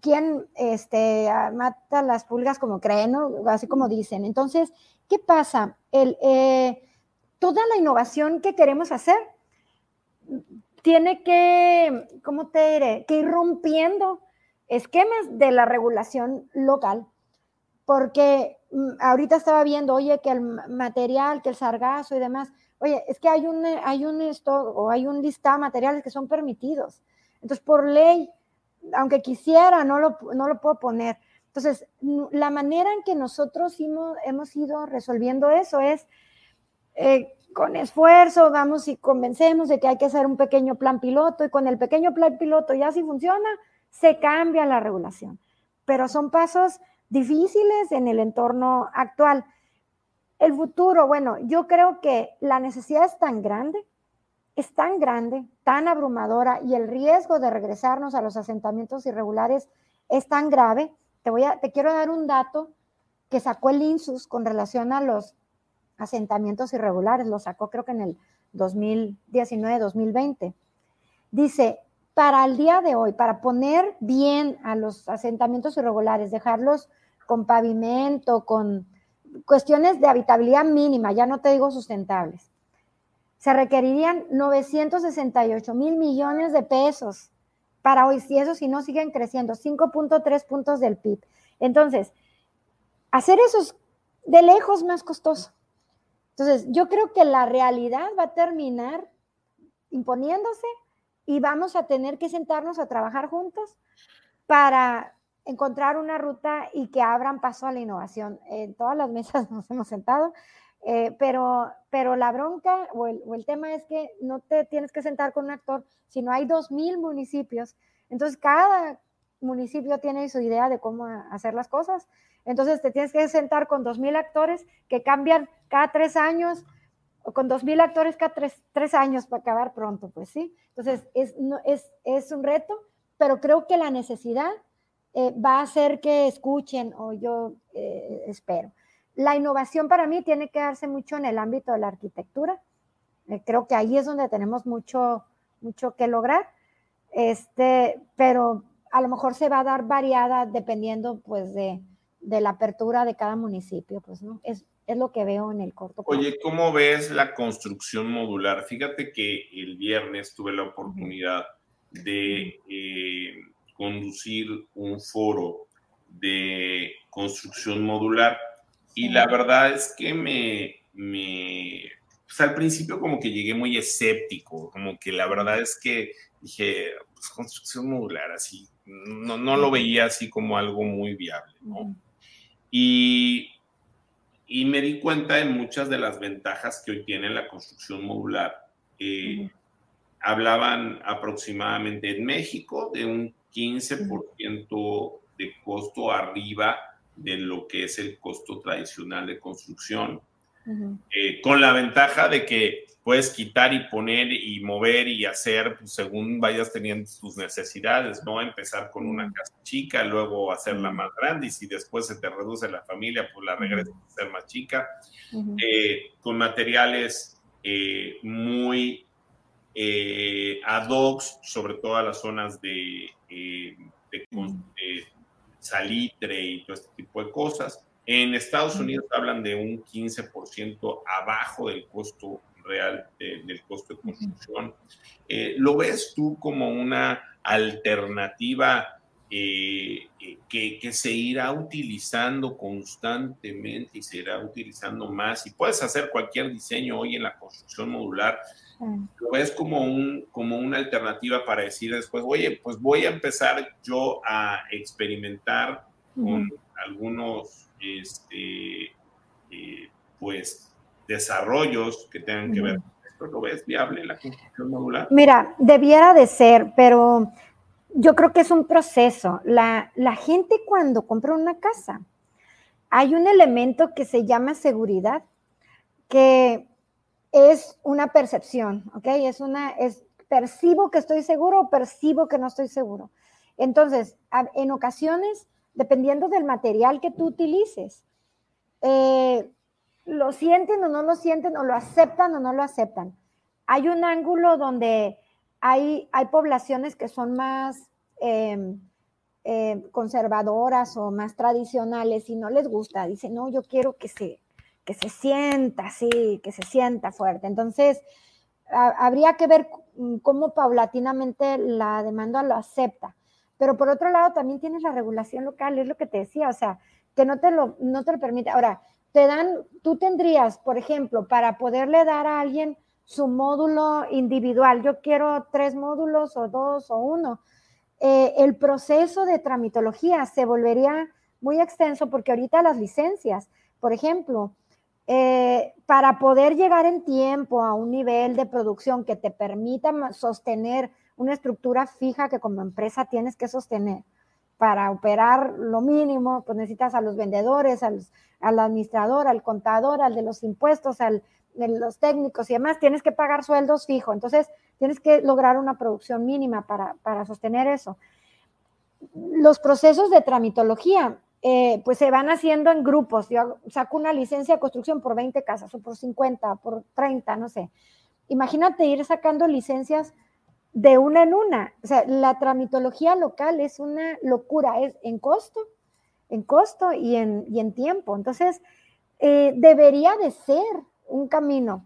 Speaker 3: quien este, mata las pulgas como creen, así como dicen. Entonces, ¿qué pasa? Eh, toda la innovación que queremos hacer tiene que, ¿cómo te diré? Que ir rompiendo esquemas de la regulación local, porque mm, ahorita estaba viendo, oye, que el material, que el sargazo y demás, oye, es que hay un, hay un esto, o hay un listado de materiales que son permitidos. Entonces, por ley, aunque quisiera, no lo, no lo puedo poner. Entonces, la manera en que nosotros hemos, hemos ido resolviendo eso es eh, con esfuerzo vamos y convencemos de que hay que hacer un pequeño plan piloto y con el pequeño plan piloto ya si funciona, se cambia la regulación. Pero son pasos difíciles en el entorno actual. El futuro, bueno, yo creo que la necesidad es tan grande, es tan grande, tan abrumadora y el riesgo de regresarnos a los asentamientos irregulares es tan grave. Te, voy a, te quiero dar un dato que sacó el INSUS con relación a los asentamientos irregulares, lo sacó creo que en el 2019-2020. Dice, para el día de hoy, para poner bien a los asentamientos irregulares, dejarlos con pavimento, con cuestiones de habitabilidad mínima, ya no te digo sustentables, se requerirían 968 mil millones de pesos para hoy, si eso si no siguen creciendo, 5.3 puntos del PIB. Entonces, hacer eso es de lejos más costoso. Entonces, yo creo que la realidad va a terminar imponiéndose y vamos a tener que sentarnos a trabajar juntos para encontrar una ruta y que abran paso a la innovación. En todas las mesas nos hemos sentado, eh, pero, pero la bronca o el, o el, tema es que no te tienes que sentar con un actor, sino hay dos mil municipios. Entonces, cada municipio tiene su idea de cómo hacer las cosas. Entonces, te tienes que sentar con dos mil actores que cambian cada tres años, o con dos mil actores cada tres, tres, años para acabar pronto, pues sí. Entonces, es, no, es, es un reto, pero creo que la necesidad eh, va a hacer que escuchen o yo eh, espero. La innovación para mí tiene que darse mucho en el ámbito de la arquitectura. Eh, creo que ahí es donde tenemos mucho, mucho que lograr, este, pero a lo mejor se va a dar variada dependiendo pues de, de la apertura de cada municipio, pues no, es, es lo que veo en el corto
Speaker 2: plazo. Oye, ¿cómo ves la construcción modular? Fíjate que el viernes tuve la oportunidad de eh, conducir un foro de construcción modular y la verdad es que me, me pues al principio como que llegué muy escéptico, como que la verdad es que dije, pues construcción modular, así, no, no lo veía así como algo muy viable, ¿no? Y, y, me di cuenta de muchas de las ventajas que hoy tiene la construcción modular. Eh, hablaban aproximadamente en México de un 15% de costo arriba de lo que es el costo tradicional de construcción, eh, con la ventaja de que puedes quitar y poner y mover y hacer pues, según vayas teniendo tus necesidades, ¿no? Empezar con una casa chica, luego hacerla más grande y si después se te reduce la familia, pues la regresas a ser más chica, eh, con materiales eh, muy ad hoc, sobre todo a las zonas de de, salitre y todo este tipo de cosas. En Estados Unidos hablan de un 15% abajo del costo real del costo de construcción. Eh, ¿Lo ves tú como una alternativa eh, eh, que, que, se irá utilizando constantemente y se irá utilizando más? Y puedes hacer cualquier diseño hoy en la construcción modular. Lo ves como, un, como una alternativa para decir después, oye, pues voy a empezar yo a experimentar con algunos, este, eh, pues, desarrollos que tengan que ver con esto. ¿Lo ves viable la construcción modular?
Speaker 3: Mira, debiera de ser, pero yo creo que es un proceso. La, la gente cuando compra una casa, hay un elemento que se llama seguridad, que es una percepción, ¿ok? Es una, es, percibo que estoy seguro o percibo que no estoy seguro. Entonces, en ocasiones, dependiendo del material que tú utilices, eh, lo sienten o no lo sienten, o lo aceptan o no lo aceptan. Hay un ángulo donde hay, hay poblaciones que son más em, eh, conservadoras o más tradicionales y no les gusta. Dicen, no, yo quiero que se, que se sienta así, que se sienta fuerte. Entonces, habría que ver cómo paulatinamente la demanda lo acepta. Pero por otro lado, también tienes la regulación local, es lo que te decía, o sea, que no te lo, no te lo permite. Ahora, te dan, tú tendrías, por ejemplo, para poderle dar a alguien su módulo individual, yo quiero tres módulos o dos o uno, eh, el proceso de tramitología se volvería muy extenso porque ahorita las licencias, por ejemplo, eh, para poder llegar en tiempo a un nivel de producción que te permita sostener una estructura fija que como empresa tienes que sostener, para operar lo mínimo, pues necesitas a los vendedores, al, administrador, al contador, al de los impuestos, al de los técnicos y demás, tienes que pagar sueldos fijos. Entonces, tienes que lograr una producción mínima para, para sostener eso. Los procesos de tramitología, eh, pues se van haciendo en grupos. Yo saco una licencia de construcción por 20 casas o por 50, por 30, no sé. Imagínate ir sacando licencias de una en una. O sea, la tramitología local es una locura, es en costo, en costo y en, y en tiempo. Entonces, eh, debería de ser un camino.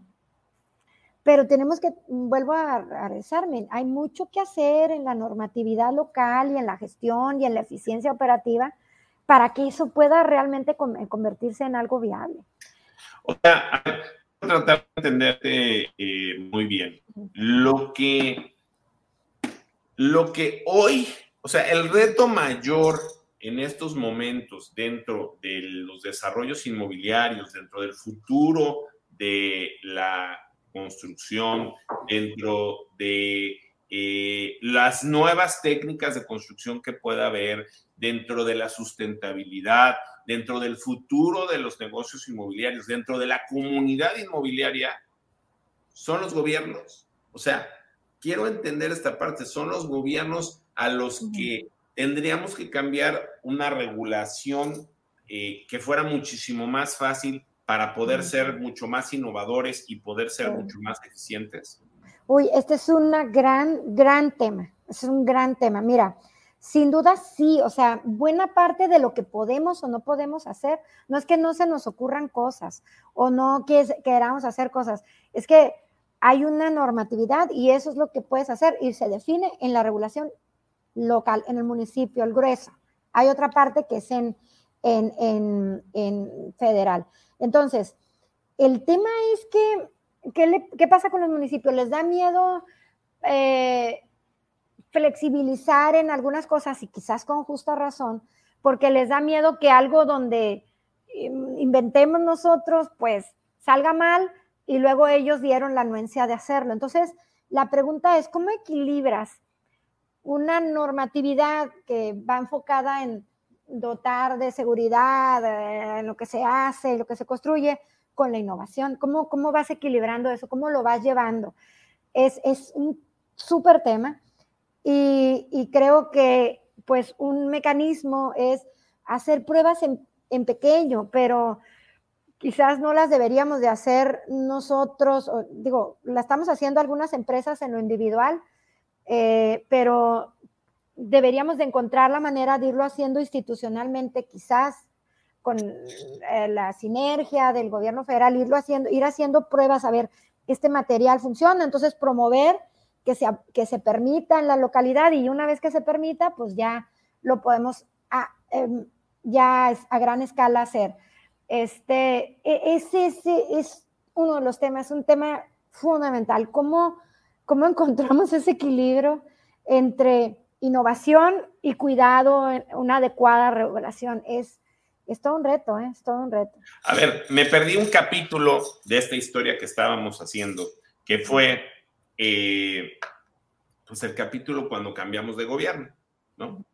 Speaker 3: Pero tenemos que, vuelvo a, a rezarme, hay mucho que hacer en la normatividad local y en la gestión y en la eficiencia operativa para que eso pueda realmente convertirse en algo viable.
Speaker 2: O sea, tratar de entenderte eh, muy bien. Lo que, lo que hoy, o sea, el reto mayor en estos momentos dentro de los desarrollos inmobiliarios, dentro del futuro de la construcción, dentro de eh, las nuevas técnicas de construcción que pueda haber dentro de la sustentabilidad, dentro del futuro de los negocios inmobiliarios, dentro de la comunidad inmobiliaria, son los gobiernos. O sea, quiero entender esta parte, son los gobiernos a los que tendríamos que cambiar una regulación eh, que fuera muchísimo más fácil para poder ser mucho más innovadores y poder ser mucho más eficientes.
Speaker 3: Uy, este es un gran, gran tema. Es un gran tema. Mira, sin duda sí, o sea, buena parte de lo que podemos o no podemos hacer, no es que no se nos ocurran cosas o no que queramos hacer cosas, es que hay una normatividad y eso es lo que puedes hacer y se define en la regulación local, en el municipio, el grueso. Hay otra parte que es en, en, en, federal. Entonces, el tema es que ¿qué, pasa con los municipios? ¿Les da miedo eh, flexibilizar en algunas cosas y quizás con justa razón? Porque les da miedo que algo donde em, inventemos nosotros, pues salga mal y luego ellos dieron la anuencia de hacerlo. Entonces, la pregunta es, ¿cómo equilibras una normatividad que va enfocada en dotar de seguridad eh, en lo que se hace, lo que se construye, con la innovación? ¿Cómo, cómo vas equilibrando eso? ¿Cómo lo vas llevando? Es, es un súper tema y, y, creo que pues un mecanismo es hacer pruebas en, en, pequeño, pero quizás no las deberíamos de hacer nosotros, digo, la estamos haciendo algunas empresas en lo individual, eh, pero deberíamos de encontrar la manera de irlo haciendo institucionalmente, quizás con eh, la sinergia del gobierno federal, irlo haciendo, ir haciendo pruebas a ver, este material funciona, entonces promover que se, que se permita en la localidad y una vez que se permita, pues ya lo podemos a, em, ya a gran escala hacer. Este, e, ese, ese, es uno de los temas, un tema fundamental. ¿Cómo, cómo encontramos ese equilibrio entre innovación y cuidado, una adecuada regulación? Es, todo un reto, ¿eh? es todo un reto.
Speaker 2: A ver, me perdí un capítulo de esta historia que estábamos haciendo, que fue eh, pues el capítulo cuando cambiamos de gobierno, ¿no?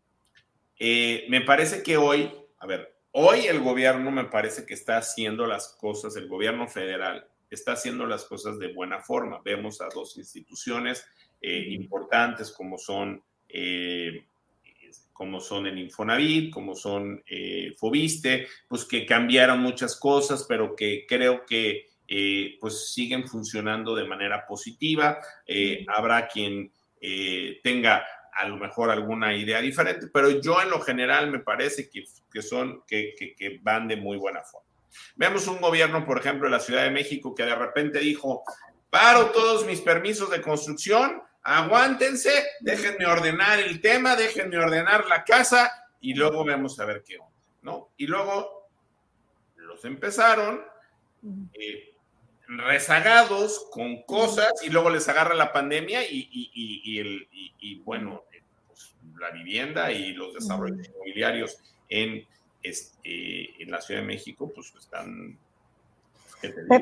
Speaker 2: Eh, me parece que hoy, a ver, hoy el gobierno me parece que está haciendo las cosas, el gobierno federal está haciendo las cosas de buena forma. Vemos a dos instituciones eh, importantes como son como son el Infonavit, como son eh, Fobiste, pues que cambiaron muchas cosas, pero que creo que eh, pues siguen funcionando de manera positiva. Eh, habrá quien tenga a lo mejor alguna idea diferente, pero yo en lo general me parece que, son, que, que van de muy buena forma. Vemos un gobierno, por ejemplo, de la Ciudad de México que de repente dijo, paro todos mis permisos de construcción aguántense, déjenme ordenar el tema, déjenme ordenar la casa y luego vamos a ver qué onda, ¿no? Y luego los empezaron eh, rezagados con cosas y luego les agarra la pandemia y, el, bueno, pues, la vivienda y los desarrollos inmobiliarios en, este, en la Ciudad de México, pues están...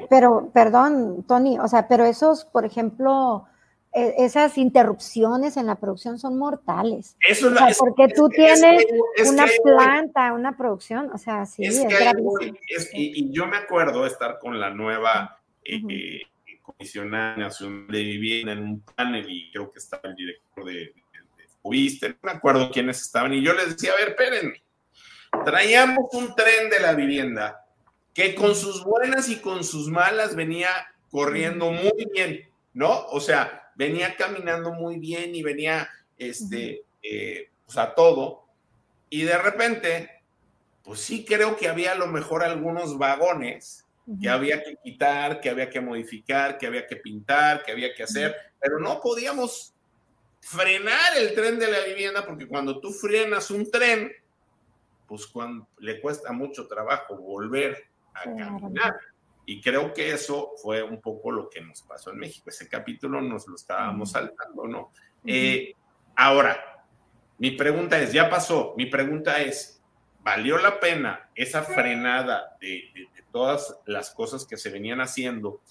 Speaker 3: Pero, perdón, Tony, o sea, pero esos, por ejemplo, e, esas interrupciones en la producción son mortales. Eso es porque tú tienes una planta, una producción, o sea, sí, es,
Speaker 2: y, yo me acuerdo estar con la nueva eh, eh, Comisión Nacional de Vivienda en un panel y creo que estaba el director de, no me acuerdo quiénes estaban, y yo les decía, a ver, espérenme, traíamos un tren de la vivienda que con sus buenas y con sus malas venía corriendo muy bien, ¿no? O sea, venía caminando muy bien y venía, este, eh, pues a todo, y de repente, pues sí creo que había a lo mejor algunos vagones que había que quitar, que había que modificar, que había que pintar, que había que hacer, pero no podíamos frenar el tren de la vivienda porque cuando tú frenas un tren, pues cuando, le cuesta mucho trabajo volver a caminar. Y creo que eso fue un poco lo que nos pasó en México. Ese capítulo nos lo estábamos saltando, ¿no? Eh, ahora, mi pregunta es, ya pasó, mi pregunta es, ¿valió la pena esa frenada de, todas las cosas que se venían haciendo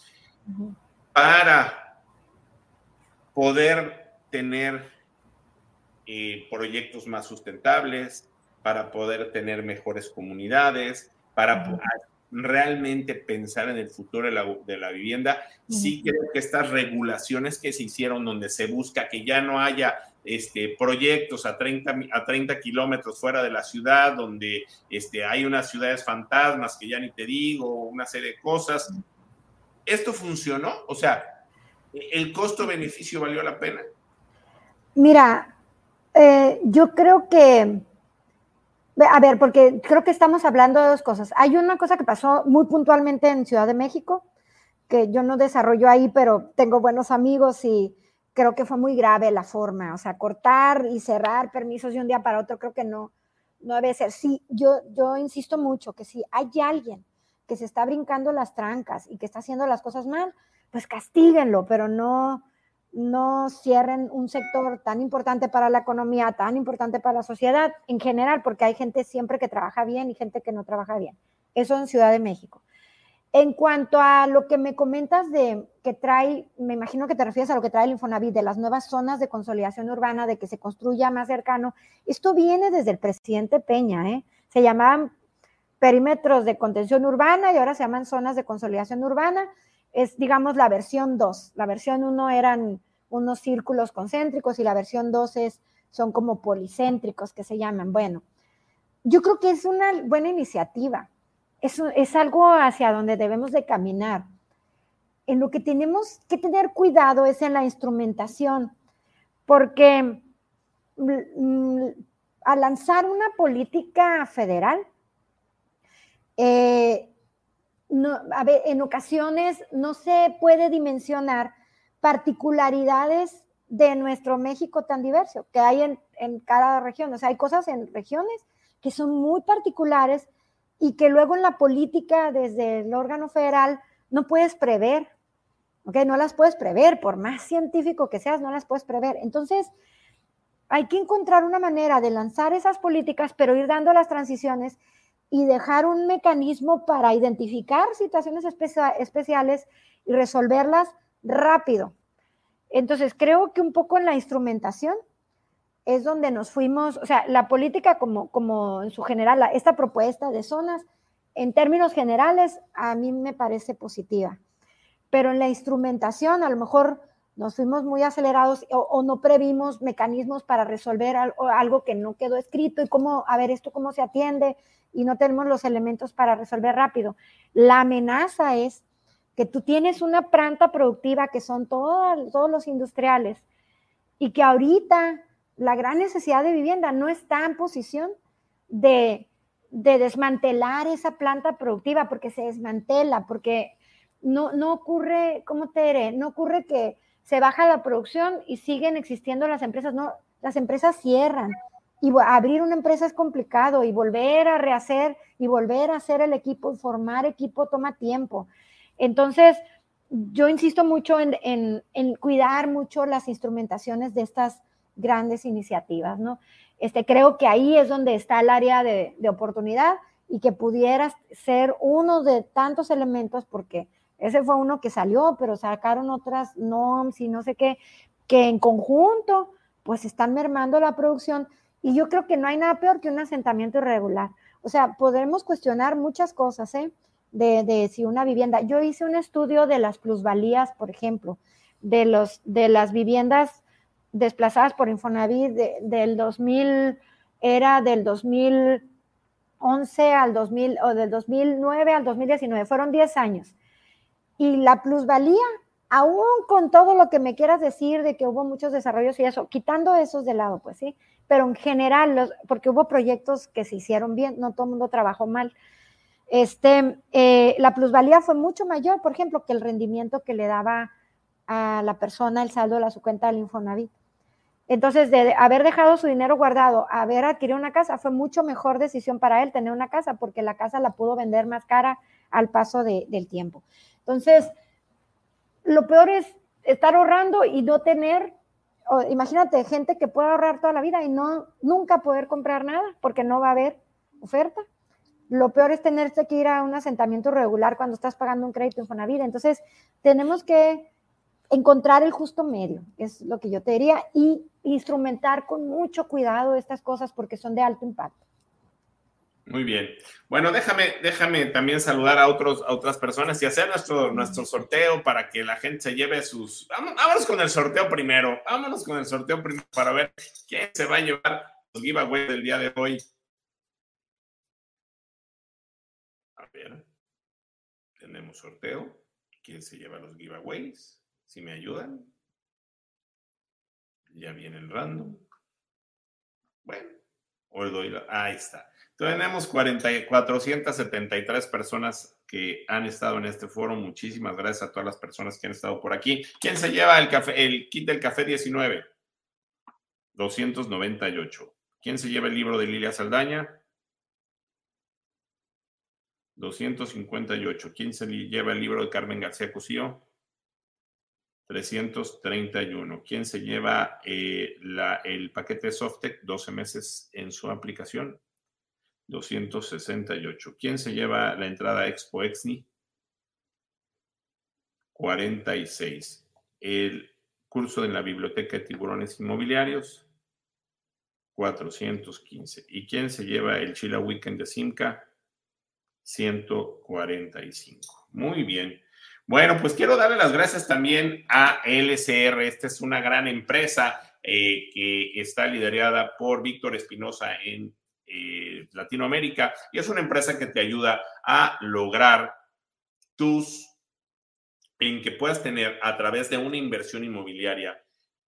Speaker 2: para poder tener eh, proyectos más sustentables, para poder tener mejores comunidades, para realmente pensar en el futuro de la, de la vivienda. Sí creo que estas regulaciones que se hicieron donde se busca que ya no haya este, proyectos a 30, a 30 kilómetros fuera de la ciudad, donde este, hay unas ciudades fantasmas que ya ni te digo, una serie de cosas. ¿Esto funcionó? O sea, ¿el costo-beneficio valió la pena?
Speaker 3: Mira, eh, yo creo que a ver, porque creo que estamos hablando de dos cosas. Hay una cosa que pasó muy puntualmente en Ciudad de México, que yo no desarrollo ahí, pero tengo buenos amigos y creo que fue muy grave la forma. O sea, cortar y cerrar permisos de un día para otro, creo que no, no debe ser. Sí, yo, yo insisto mucho que si hay alguien que se está brincando las trancas y que está haciendo las cosas mal, pues castíguenlo, pero no, no cierren un sector tan importante para la economía, tan importante para la sociedad en general, porque hay gente siempre que trabaja bien y gente que no trabaja bien. Eso en Ciudad de México. En cuanto a lo que me comentas de que trae, me imagino que te refieres a lo que trae el Infonavit, de las nuevas zonas de consolidación urbana, de que se construya más cercano. Esto viene desde el presidente Peña, ¿eh? Se llamaban perímetros de contención urbana y ahora se llaman zonas de consolidación urbana es, digamos, la versión 2. La versión 1 eran unos círculos concéntricos y la versión 2 es, son como policéntricos que se llaman. Bueno, yo creo que es una buena iniciativa. Es, es algo hacia donde debemos de caminar. En lo que tenemos que tener cuidado es en la instrumentación, porque mm, mm, al lanzar una política federal, eh, no, a ver, en ocasiones no se puede dimensionar particularidades de nuestro México tan diverso que hay en, en, cada región. O sea, hay cosas en regiones que son muy particulares y que luego en la política desde el órgano federal no puedes prever, ¿ok? No las puedes prever, por más científico que seas, no las puedes prever. Entonces, hay que encontrar una manera de lanzar esas políticas, pero ir dando las transiciones y dejar un mecanismo para identificar situaciones especiales y resolverlas rápido. Entonces, creo que un poco en la instrumentación es donde nos fuimos, o sea, la política como, como en su general, esta propuesta de zonas, en términos generales, a mí me parece positiva. Pero en la instrumentación, a lo mejor nos fuimos muy acelerados o, no previmos mecanismos para resolver algo, que no quedó escrito y cómo, a ver, esto cómo se atiende y no tenemos los elementos para resolver rápido. La amenaza es que tú tienes una planta productiva que son todos los industriales y que ahorita la gran necesidad de vivienda no está en posición de, de desmantelar esa planta productiva porque se desmantela, porque no, no ocurre, ¿cómo te diré? No ocurre que se baja la producción y siguen existiendo las empresas, no, las empresas cierran, y abrir una empresa es complicado y volver a rehacer y volver a hacer el equipo, formar equipo toma tiempo. Entonces, yo insisto mucho en, cuidar mucho las instrumentaciones de estas grandes iniciativas, ¿no? Este, creo que ahí es donde está el área de, de oportunidad y que pudiera ser uno de tantos elementos, porque ese fue uno que salió, pero sacaron otras NOMS y no sé qué, que en conjunto pues están mermando la producción y yo creo que no hay nada peor que un asentamiento irregular. O sea, podremos cuestionar muchas cosas, ¿eh? De, de, si una vivienda. Yo hice un estudio de las plusvalías, por ejemplo, de, los, de las viviendas desplazadas por Infonavit del 2000, era del 2011 al 2000, o del 2009 al 2019, fueron 10 años. Y la plusvalía, aún con todo lo que me quieras decir de que hubo muchos desarrollos y eso, quitando esos de lado, pues sí, pero en general, los, porque hubo proyectos que se hicieron bien, no todo el mundo trabajó mal. Este, eh, la plusvalía fue mucho mayor, por ejemplo, que el rendimiento que le daba a la persona el saldo de su cuenta del Infonavit. Entonces, de haber dejado su dinero guardado haber adquirido una casa, fue mucho mejor decisión para él tener una casa, porque la casa la pudo vender más cara al paso del tiempo. Entonces, lo peor es estar ahorrando y no tener, imagínate, gente que puede ahorrar toda la vida y no nunca poder comprar nada porque no va a haber oferta. Lo peor es tenerse que ir a un asentamiento regular cuando estás pagando un crédito en vida. Entonces, tenemos que encontrar el justo medio, es lo que yo te diría, y instrumentar con mucho cuidado estas cosas porque son de alto impacto.
Speaker 2: Muy bien. Bueno, déjame, déjame también saludar a, otros, a otras personas y hacer nuestro, nuestro sorteo para que la gente se lleve sus... Vámonos con el sorteo primero. Vámonos con el sorteo primero para ver quién se va a llevar los giveaways del día de hoy. A ver. Tenemos sorteo. ¿Quién se lleva los giveaways? Si me ayudan. Ya viene el random. Bueno, hoy doy la... Ahí está. Tenemos 473 personas que han estado en este foro. Muchísimas gracias a todas las personas que han estado por aquí. ¿Quién se lleva el, kit del café 19? 298. ¿Quién se lleva el libro de Lilia Saldaña? 258. ¿Quién se lleva el libro de Carmen García Cusío? 331. ¿Quién se lleva eh, el paquete de Softec 12 meses en su aplicación? 268. ¿Quién se lleva la entrada Expo Exni? 46. El curso en la Biblioteca de Tiburones Inmobiliarios, 415. ¿Y quién se lleva el Chila Weekend de Simca? 145. Muy bien. Bueno, pues quiero darle las gracias también a LCR. Esta es una gran empresa eh, que está liderada por Víctor Espinosa en eh, Latinoamérica y es una empresa que te ayuda a lograr tus, en que puedas tener a través de una inversión inmobiliaria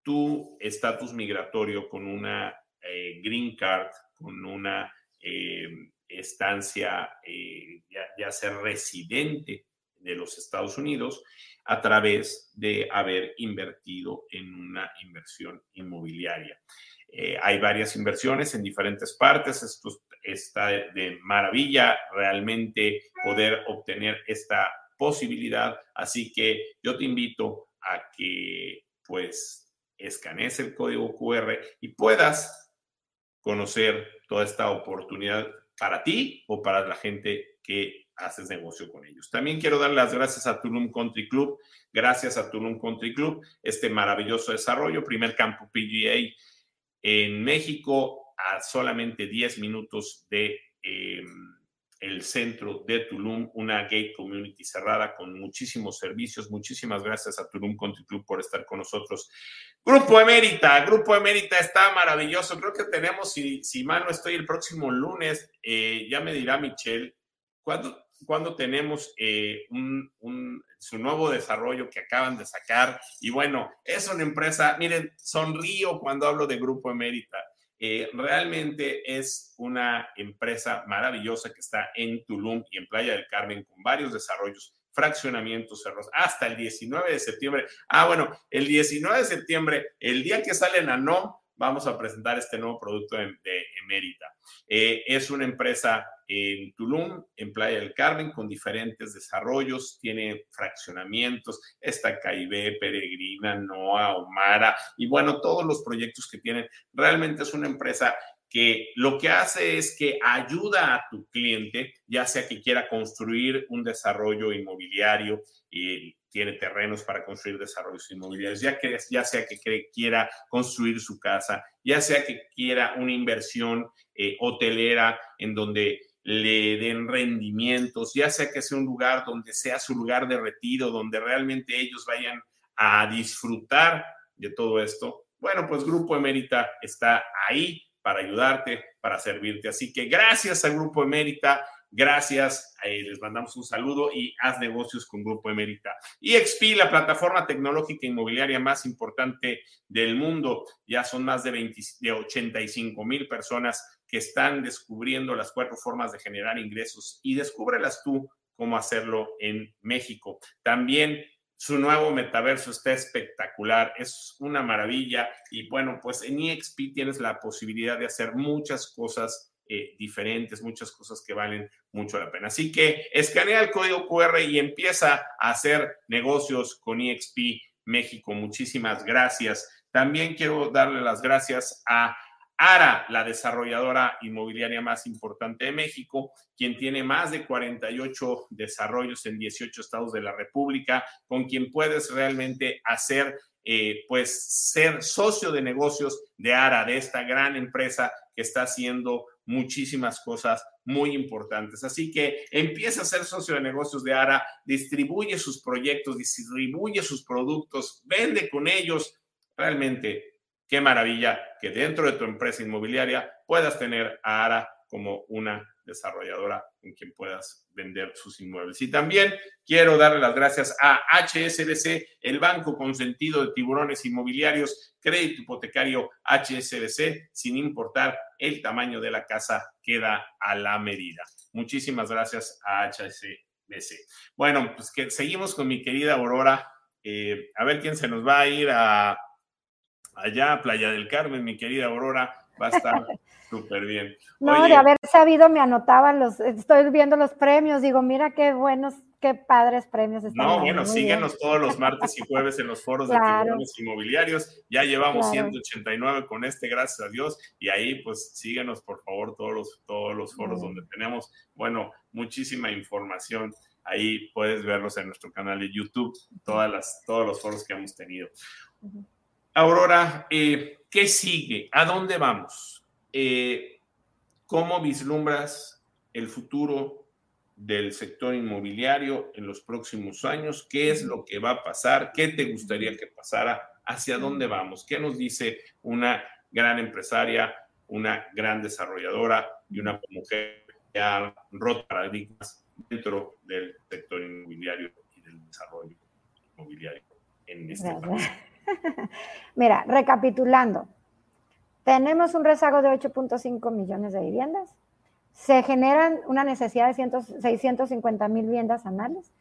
Speaker 2: tu estatus migratorio con una eh, green card, con una estancia, ya, ya ser residente de los Estados Unidos a través de haber invertido en una inversión inmobiliaria. Eh, hay varias inversiones en diferentes partes. Esto está de maravilla realmente poder obtener esta posibilidad. Así que yo te invito a que pues escanees el código QR y puedas conocer toda esta oportunidad para ti o para la gente que haces negocio con ellos. También quiero dar las gracias a Tulum Country Club. Gracias a Tulum Country Club, este maravilloso desarrollo, primer campo PGA en México, a solamente 10 minutos de em, el centro de Tulum, una gate community cerrada con muchísimos servicios. Muchísimas gracias a Tulum Country Club por estar con nosotros. Grupo Emérita, Grupo Emérita está maravilloso. Creo que tenemos, si, si mal no estoy, el próximo lunes, eh, ya me dirá Michelle, ¿cuándo, cuando tenemos eh, un, su nuevo desarrollo que acaban de sacar. Y bueno, es una empresa, miren, sonrío cuando hablo de Grupo Emérita. Eh, realmente es una empresa maravillosa que está en Tulum y en Playa del Carmen con varios desarrollos, fraccionamientos cerros, hasta el 19 de septiembre. Ah, bueno, el 19 de septiembre, el día que salen a NOM, vamos a presentar este nuevo producto de, Emérita. Eh, es una empresa en Tulum, en Playa del Carmen, con diferentes desarrollos, tiene fraccionamientos, está Caibé, Peregrina, Noa, Omara, y bueno, todos los proyectos que tienen. Realmente es una empresa que lo que hace es que ayuda a tu cliente, ya sea que quiera construir un desarrollo inmobiliario y tiene terrenos para construir desarrollos inmobiliarios, ya, que, ya sea que quiera construir su casa, ya sea que quiera una inversión eh, hotelera en donde le den rendimientos, ya sea que sea un lugar donde sea su lugar de retiro, donde realmente ellos vayan a disfrutar de todo esto. Bueno, pues Grupo Emérita está ahí para ayudarte, para servirte. Así que gracias al Grupo Emérita, gracias, eh, les mandamos un saludo y haz negocios con Grupo Emérita. Y XP, la plataforma tecnológica inmobiliaria más importante del mundo, ya son más de, 20, de 85 mil personas que están descubriendo las cuatro formas de generar ingresos y descúbrelas tú cómo hacerlo en México. También su nuevo metaverso está espectacular, es una maravilla y bueno, pues en EXP tienes la posibilidad de hacer muchas cosas eh, diferentes, muchas cosas que valen mucho la pena. Así que escanea el código QR y empieza a hacer negocios con EXP México. Muchísimas gracias. También quiero darle las gracias a ARA, la desarrolladora inmobiliaria más importante de México, quien tiene más de 48 desarrollos en 18 estados de la República, con quien puedes realmente hacer, eh, pues, ser socio de negocios de ARA, de esta gran empresa que está haciendo muchísimas cosas muy importantes. Así que empieza a ser socio de negocios de ARA, distribuye sus proyectos, distribuye sus productos, vende con ellos. Realmente qué maravilla que dentro de tu empresa inmobiliaria puedas tener a ARA como una desarrolladora en quien puedas vender sus inmuebles. Y también quiero darle las gracias a HSBC, el banco con sentido de tiburones inmobiliarios, crédito hipotecario HSBC, sin importar el tamaño de la casa, queda a la medida. Muchísimas gracias a HSBC. Bueno, pues que seguimos con mi querida Aurora. Eh, a ver quién se nos va a ir a allá, Playa del Carmen, mi querida Aurora, va a estar súper bien.
Speaker 3: No, de haber sabido me anotaban los, estoy viendo los premios, digo, mira qué buenos, qué padres premios
Speaker 2: están. No, bueno, síguenos todos los martes y jueves en los foros de tiburones inmobiliarios. Ya llevamos 189 con este, gracias a Dios. Y ahí, pues, síguenos, por favor, todos los, todos los foros donde tenemos, bueno, muchísima información. Ahí puedes verlos en nuestro canal de YouTube, todas las, todos los foros que hemos tenido. Aurora, eh, ¿qué sigue? ¿A dónde vamos? Eh, ¿Cómo vislumbras el futuro del sector inmobiliario en los próximos años? ¿Qué es lo que va a pasar? ¿Qué te gustaría que pasara? ¿Hacia dónde vamos? ¿Qué nos dice una gran empresaria, una gran desarrolladora y una mujer que ha roto paradigmas dentro del sector inmobiliario y del desarrollo inmobiliario en este país?
Speaker 3: Mira, recapitulando, tenemos un rezago de 8.5 millones de viviendas, se generan una necesidad de 650 mil viviendas anuales,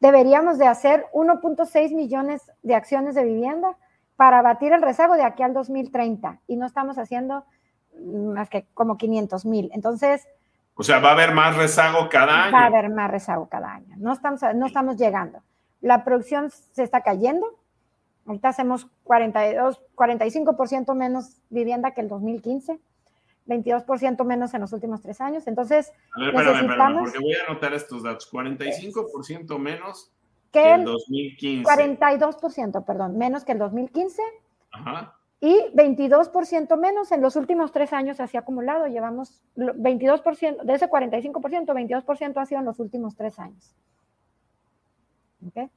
Speaker 3: deberíamos de hacer 1.6 millones de acciones de vivienda para abatir el rezago de aquí al 2030 y no estamos haciendo más que como 500 mil. Entonces...
Speaker 2: O sea, va a haber más rezago cada año.
Speaker 3: Va a haber más rezago cada año. No estamos, no estamos llegando. La producción se está cayendo, Ahorita hacemos 42, 45% menos vivienda que el 2015, 22% menos en los últimos tres años. Entonces,
Speaker 2: a ver, necesitamos... porque voy a anotar estos datos. 45% menos que el 2015.
Speaker 3: 42%, perdón, menos que el 2015. Ajá. Y 22% menos en los últimos tres años así acumulado. Llevamos 22%, de ese 45%, 22% ha sido en los últimos tres años. ¿Okay?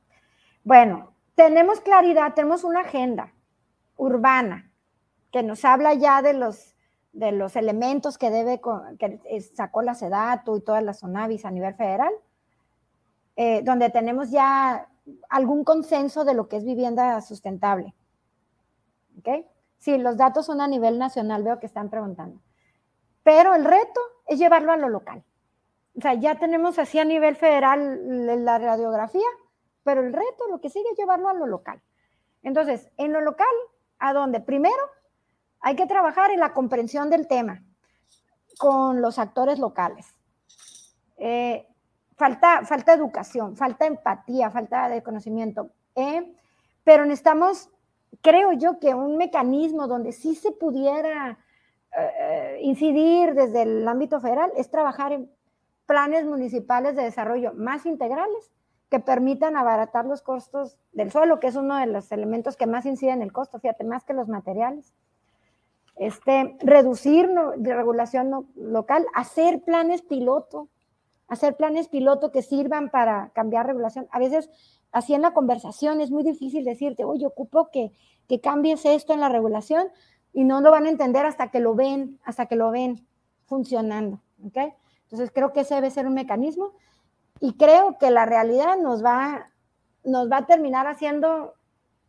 Speaker 3: Bueno, tenemos claridad, tenemos una agenda urbana que nos habla ya de los, de los elementos que debe, que sacó la SEDATU y todas las SONAVIS a nivel federal, eh, donde tenemos ya algún consenso de lo que es vivienda sustentable. ¿Ok? Sí, los datos son a nivel nacional, veo que están preguntando. Pero el reto es llevarlo a lo local. O sea, ya tenemos así a nivel federal la radiografía, pero el reto, lo que sigue es llevarlo a lo local. Entonces, en lo local, ¿a dónde? Primero, hay que trabajar en la comprensión del tema con los actores locales. Eh, falta, falta educación, falta empatía, falta de conocimiento. Eh, pero necesitamos, creo yo, que un mecanismo donde sí se pudiera eh, incidir desde el ámbito federal es trabajar en planes municipales de desarrollo más integrales que permitan abaratar los costos del suelo, que es uno de los elementos que más inciden en el costo, fíjate, más que los materiales. Este, reducir de regulación local, hacer planes piloto, hacer planes piloto que sirvan para cambiar regulación. A veces, así en la conversación, es muy difícil decirte, oye, ocupo que, que cambies esto en la regulación y no lo van a entender hasta que lo ven, hasta que lo ven funcionando. ¿okay? Entonces, creo que ese debe ser un mecanismo y creo que la realidad nos va, nos va a terminar haciendo,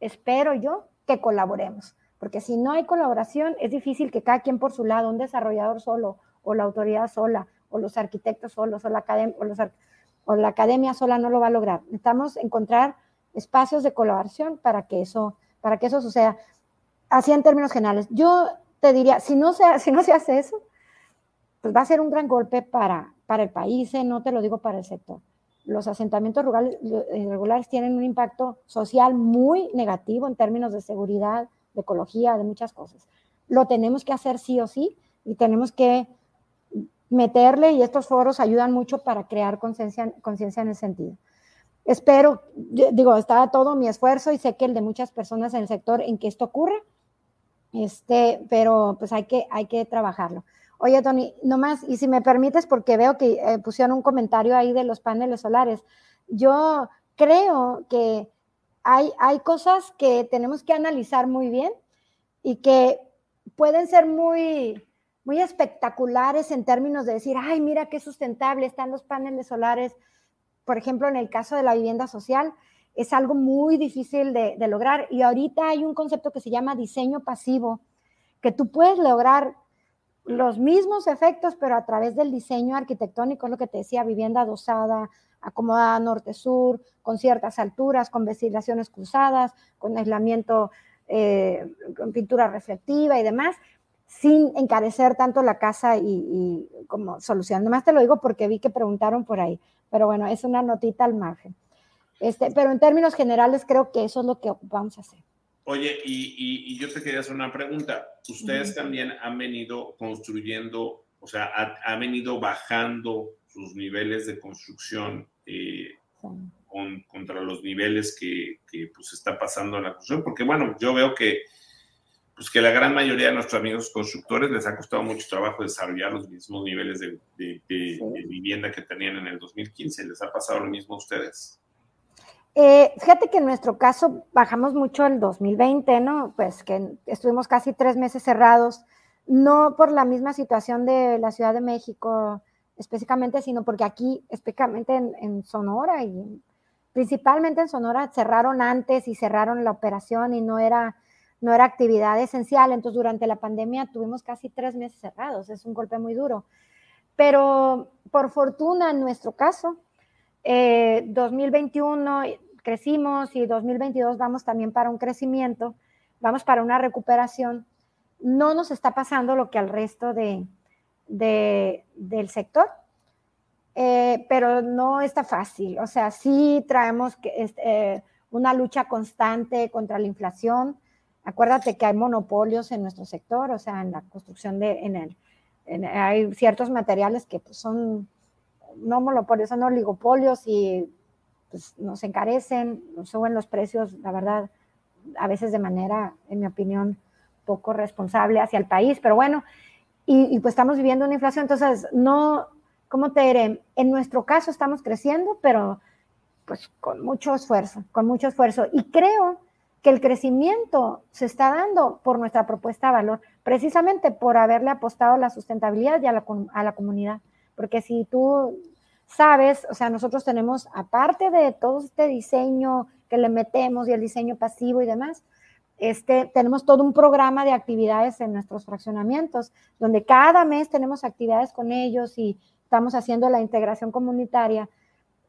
Speaker 3: espero yo, que colaboremos. Porque si no hay colaboración, es difícil que cada quien por su lado, un desarrollador solo, o la autoridad sola, o los arquitectos solos, o la, academia, o, la academia sola no lo va a lograr. Necesitamos encontrar espacios de colaboración para que eso, para que eso suceda. Así en términos generales. Yo te diría, si no se, si no se hace eso, pues va a ser un gran golpe para, para el país, ¿eh? no te lo digo para el sector. Los asentamientos rurales irregulares eh, tienen un impacto social muy negativo en términos de seguridad, de ecología, de muchas cosas. Lo tenemos que hacer sí o sí y tenemos que meterle y estos foros ayudan mucho para crear conciencia en ese sentido. Espero, digo, está todo mi esfuerzo y sé que el de muchas personas en el sector en que esto ocurra, este, pero pues hay que, hay que trabajarlo. Oye, Tony, nomás, y si me permites, porque veo que eh, pusieron un comentario ahí de los paneles solares, yo creo que hay, hay cosas que tenemos que analizar muy bien y que pueden ser muy, muy espectaculares en términos de decir, ay, mira qué sustentable están los paneles solares. Por ejemplo, en el caso de la vivienda social, es algo muy difícil de, lograr. Y ahorita hay un concepto que se llama diseño pasivo, que tú puedes lograr los mismos efectos, pero a través del diseño arquitectónico, es lo que te decía, vivienda adosada, acomodada norte-sur, con ciertas alturas, con ventilaciones cruzadas, con aislamiento, eh, con pintura reflectiva y demás, sin encarecer tanto la casa y, como solución. Además te lo digo porque vi que preguntaron por ahí, pero bueno, es una notita al margen. Este, pero en términos generales creo que eso es lo que vamos a hacer.
Speaker 2: Oye, y, yo te quería hacer una pregunta. Ustedes también han venido construyendo, o sea, han venido bajando sus niveles de construcción eh, contra los niveles que, que pues, está pasando en la construcción, porque bueno, yo veo que pues que la gran mayoría de nuestros amigos constructores les ha costado mucho trabajo desarrollar los mismos niveles de, vivienda que tenían en el 2015. ¿Les ha pasado lo mismo a ustedes?
Speaker 3: Eh, fíjate que en nuestro caso bajamos mucho el 2020, ¿no? Pues que estuvimos casi tres meses cerrados, no por la misma situación de la Ciudad de México específicamente, sino porque aquí, específicamente en, en Sonora y principalmente en Sonora, cerraron antes y cerraron la operación y no era no era actividad esencial. Entonces, durante la pandemia tuvimos casi tres meses cerrados. Es un golpe muy duro. Pero por fortuna, en nuestro caso, 2021 eh, crecimos y 2022 vamos también para un crecimiento, vamos para una recuperación. No nos está pasando lo que al resto de, del sector, eh, pero no está fácil. O sea, sí traemos que, eh, una lucha constante contra la inflación Acuérdate que hay monopolios en nuestro sector, o sea, en la construcción de, en el, hay ciertos materiales que pues, son no monopolios, oligopolios y pues, nos encarecen, nos suben los precios, la verdad, a veces de manera, en mi opinión, poco responsable hacia el país, pero bueno, y, y pues estamos viviendo una inflación, entonces no, ¿cómo te diré? En nuestro caso estamos creciendo, pero pues con mucho esfuerzo, con mucho esfuerzo. Y creo que el crecimiento se está dando por nuestra propuesta de valor, precisamente por haberle apostado a la sustentabilidad y a la, a la comunidad. Porque si tú sabes, o sea, nosotros tenemos, aparte de todo este diseño que le metemos y el diseño pasivo y demás, este, tenemos todo un programa de actividades en nuestros fraccionamientos, donde cada mes tenemos actividades con ellos y estamos haciendo la integración comunitaria.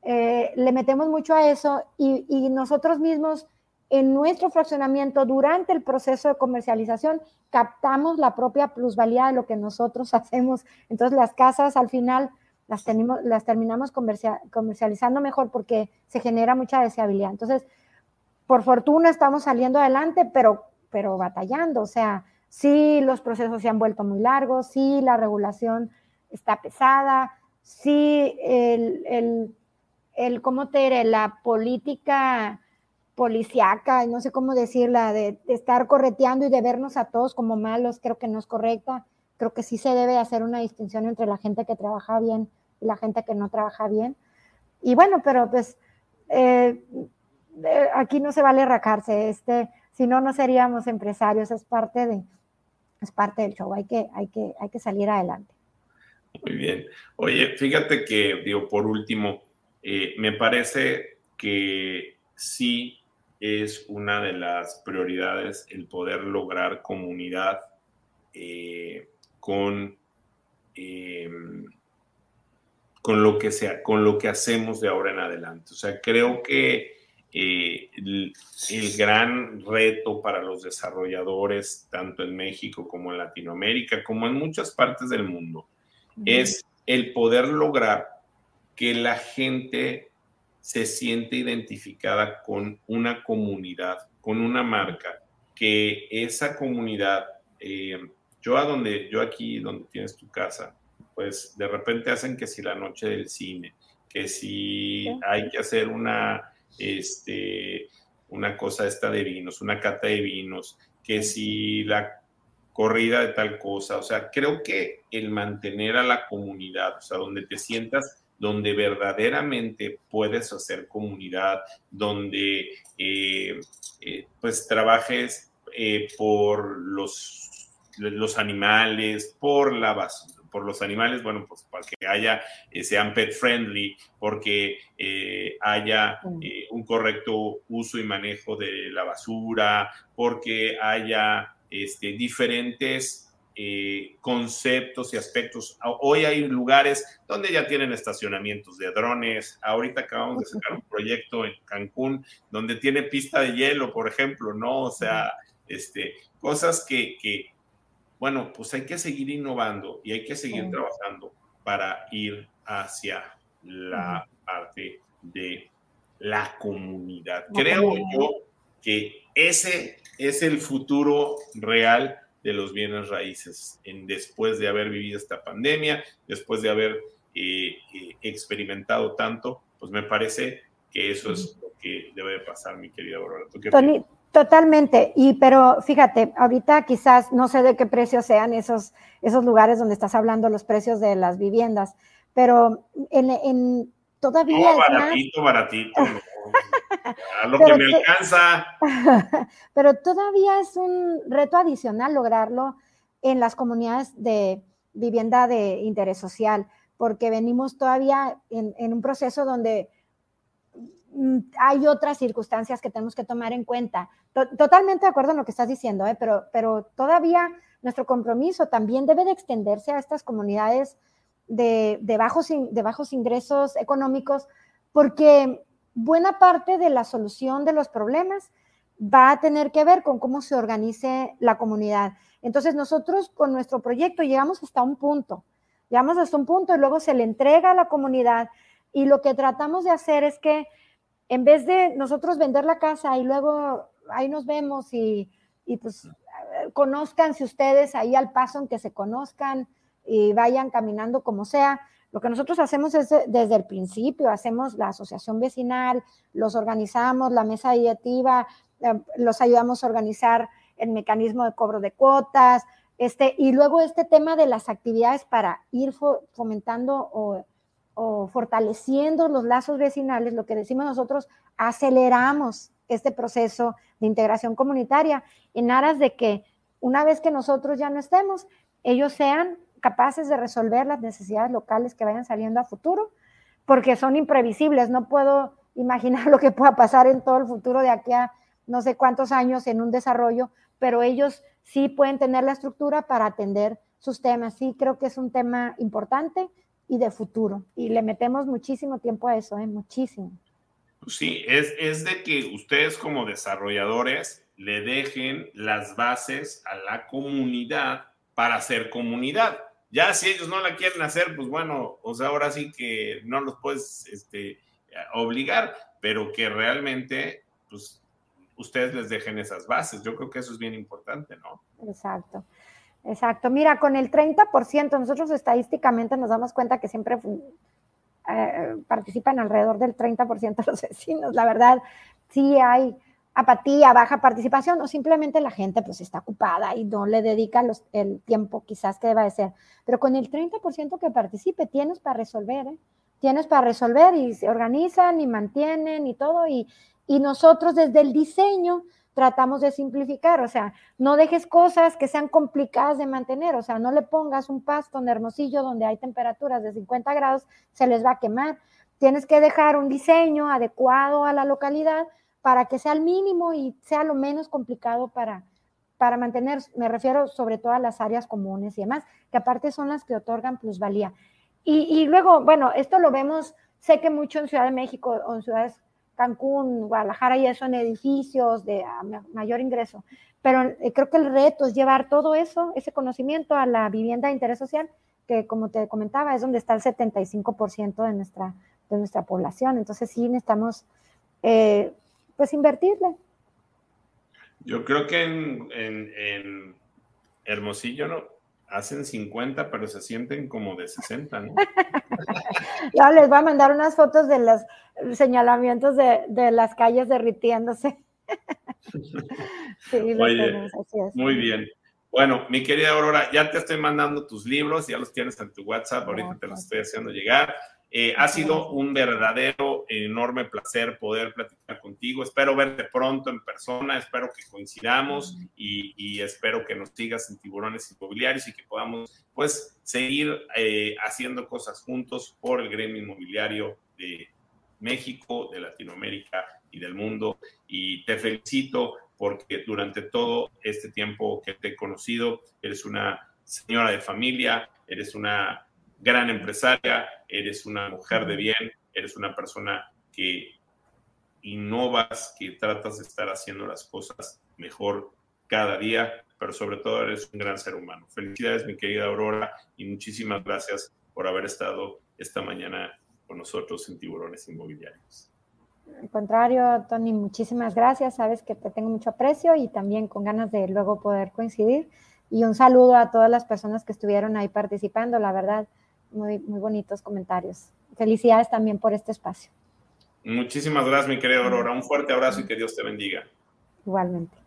Speaker 3: Eh, le metemos mucho a eso y, y nosotros mismos en nuestro fraccionamiento durante el proceso de comercialización captamos la propia plusvalía de lo que nosotros hacemos. Entonces las casas al final las, tenemos, las terminamos comercializando mejor porque se genera mucha deseabilidad. Entonces, por fortuna estamos saliendo adelante, pero, pero batallando. O sea, sí los procesos se han vuelto muy largos, sí la regulación está pesada, sí el, el, el ¿cómo te diré? La política policiaca, no sé cómo decirla, de, estar correteando y de vernos a todos como malos, creo que no es correcta. Creo que sí se debe hacer una distinción entre la gente que trabaja bien y la gente que no trabaja bien. Y bueno, pero pues eh, eh, aquí no se vale racarse, este, si no, no seríamos empresarios, es parte, de, es parte del show, hay que, hay, que, hay que salir adelante.
Speaker 2: Muy bien. Oye, fíjate que, digo, por último, eh, me parece que sí es una de las prioridades el poder lograr comunidad con con lo que sea, con lo que hacemos de ahora en adelante. O sea, creo que eh, el, gran reto para los desarrolladores, tanto en México como en Latinoamérica, como en muchas partes del mundo, es el poder lograr que la gente se siente identificada con una comunidad, con una marca, que esa comunidad, eh, yo a donde, yo aquí donde tienes tu casa, pues de repente hacen que si la noche del cine, que si hay que hacer una, este, una cosa esta de vinos, una cata de vinos, que si la corrida de tal cosa, o sea, creo que el mantener a la comunidad, o sea, donde te sientas donde verdaderamente puedes hacer comunidad, donde eh, eh, pues trabajes eh, por los, los animales, por la basura por los animales, bueno, pues para que haya, eh, sean pet friendly, porque eh, haya eh, un correcto uso y manejo de la basura, porque haya este, diferentes conceptos y aspectos. Hoy hay lugares donde ya tienen estacionamientos de drones. Ahorita acabamos de sacar un proyecto en Cancún donde tiene pista de hielo, por ejemplo, ¿no? O sea, este, cosas que, que bueno, pues hay que seguir innovando y hay que seguir trabajando para ir hacia la parte de la comunidad. Creo yo que ese es el futuro real de los bienes raíces en, después de haber vivido esta pandemia, después de haber eh, eh, experimentado tanto, pues me parece que eso es lo que debe pasar, mi querida Aurora.
Speaker 3: Totalmente, y pero fíjate, ahorita quizás no sé de qué precio sean esos, esos lugares donde estás hablando los precios de las viviendas, pero en, en todavía...
Speaker 2: No, baratito, baratito. a lo que me alcanza.
Speaker 3: pero todavía es un reto adicional lograrlo en las comunidades de vivienda de interés social, porque venimos todavía en, en un proceso donde Mm, hay otras circunstancias que tenemos que tomar en cuenta. Totalmente de acuerdo en lo que estás diciendo, ¿eh? pero, pero todavía nuestro compromiso también debe de extenderse a estas comunidades de, de, bajos, de bajos ingresos económicos, porque buena parte de la solución de los problemas va a tener que ver con cómo se organice la comunidad. Entonces nosotros con nuestro proyecto llegamos hasta un punto, llegamos hasta un punto y luego se le entrega a la comunidad y lo que tratamos de hacer es que en vez de nosotros vender la casa y luego ahí nos vemos y, y pues conozcanse ustedes ahí al paso en que se conozcan y vayan caminando como sea. Lo que nosotros hacemos es desde el principio, hacemos la asociación vecinal, los organizamos, la mesa directiva, eh, los ayudamos a organizar el mecanismo de cobro de cuotas, este, y luego este tema de las actividades para ir fomentando o o fortaleciendo los lazos vecinales, lo que decimos nosotros, aceleramos este proceso de integración comunitaria en aras de que una vez que nosotros ya no estemos, ellos sean capaces de resolver las necesidades locales que vayan saliendo a futuro, porque son imprevisibles, no puedo imaginar lo que pueda pasar en todo el futuro de aquí a no sé cuántos años en un desarrollo, pero ellos sí pueden tener la estructura para atender sus temas. Sí, creo que es un tema importante y de futuro. Y le metemos muchísimo tiempo a eso, ¿eh? muchísimo.
Speaker 2: Pues sí, es, es de que ustedes como desarrolladores le dejen las bases a la comunidad para hacer comunidad. Ya si ellos no la quieren hacer, pues bueno, o sea, ahora sí que no los puedes este, obligar, pero que realmente, pues ustedes les dejen esas bases. Yo creo que eso es bien importante, ¿no?
Speaker 3: Exacto. Exacto. Mira, con el 30%, nosotros estadísticamente nos damos cuenta que siempre eh, participan alrededor del 30% de los vecinos. La verdad, sí hay apatía, baja participación o simplemente la gente pues está ocupada y no le dedica el tiempo quizás que deba de ser. Pero con el 30% que participe tienes para resolver, ¿eh? tienes para resolver y se organizan y mantienen y todo y, y nosotros desde el diseño tratamos de simplificar, o sea, no dejes cosas que sean complicadas de mantener, o sea, no le pongas un pasto en Hermosillo donde hay temperaturas de 50 grados, se les va a quemar. Tienes que dejar un diseño adecuado a la localidad para que sea el mínimo y sea lo menos complicado para, para mantener, me refiero sobre todo a las áreas comunes y demás, que aparte son las que otorgan plusvalía. Y, y luego, bueno, esto lo vemos, sé que mucho en Ciudad de México o en ciudades Cancún, Guadalajara y eso en edificios de mayor ingreso. Pero eh, creo que el reto es llevar todo eso, ese conocimiento a la vivienda de interés social, que como te comentaba, es donde está el 75% de nuestra, de nuestra población. Entonces sí necesitamos eh, pues invertirle.
Speaker 2: Yo creo que en, en, Hermosillo no hacen 50, pero se sienten como de 60, ¿no?
Speaker 3: ya les voy a mandar unas fotos de los señalamientos de, de las calles derritiéndose.
Speaker 2: sí, muy bien. Bueno, mi querida Aurora, ya te estoy mandando tus libros, ya los tienes en tu WhatsApp, ahorita te los estoy haciendo llegar. Eh, ha sido un verdadero, enorme placer poder platicar contigo. Espero verte pronto en persona, espero que coincidamos y, espero que nos sigas en tiburones inmobiliarios y que podamos pues seguir eh, haciendo cosas juntos por el gremio inmobiliario de México, de Latinoamérica y del mundo. Y te felicito porque durante todo este tiempo que te he conocido, eres una señora de familia, eres una gran empresaria, eres una mujer de bien, eres una persona que innovas, que tratas de estar haciendo las cosas mejor cada día, pero sobre todo eres un gran ser humano. Felicidades, mi querida Aurora, y muchísimas gracias por haber estado esta mañana con nosotros en Tiburones Inmobiliarios.
Speaker 3: Al contrario, Tony, muchísimas gracias. Sabes que te tengo mucho aprecio y también con ganas de luego poder coincidir. Y un saludo a todas las personas que estuvieron ahí participando. La verdad, muy, muy bonitos comentarios. Felicidades también por este espacio.
Speaker 2: Muchísimas gracias, mi querida Aurora. Un fuerte abrazo y que Dios te bendiga.
Speaker 3: Igualmente.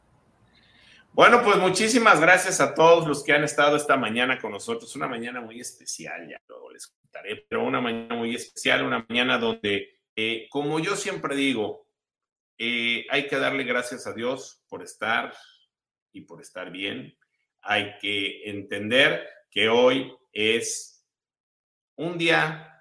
Speaker 2: Bueno, pues muchísimas gracias a todos los que han estado esta mañana con nosotros. Una mañana muy especial, ya luego les contaré, pero una mañana muy especial, una mañana donde, eh, como yo siempre digo, eh, hay que darle gracias a Dios por estar y por estar bien. Hay que entender que hoy es un día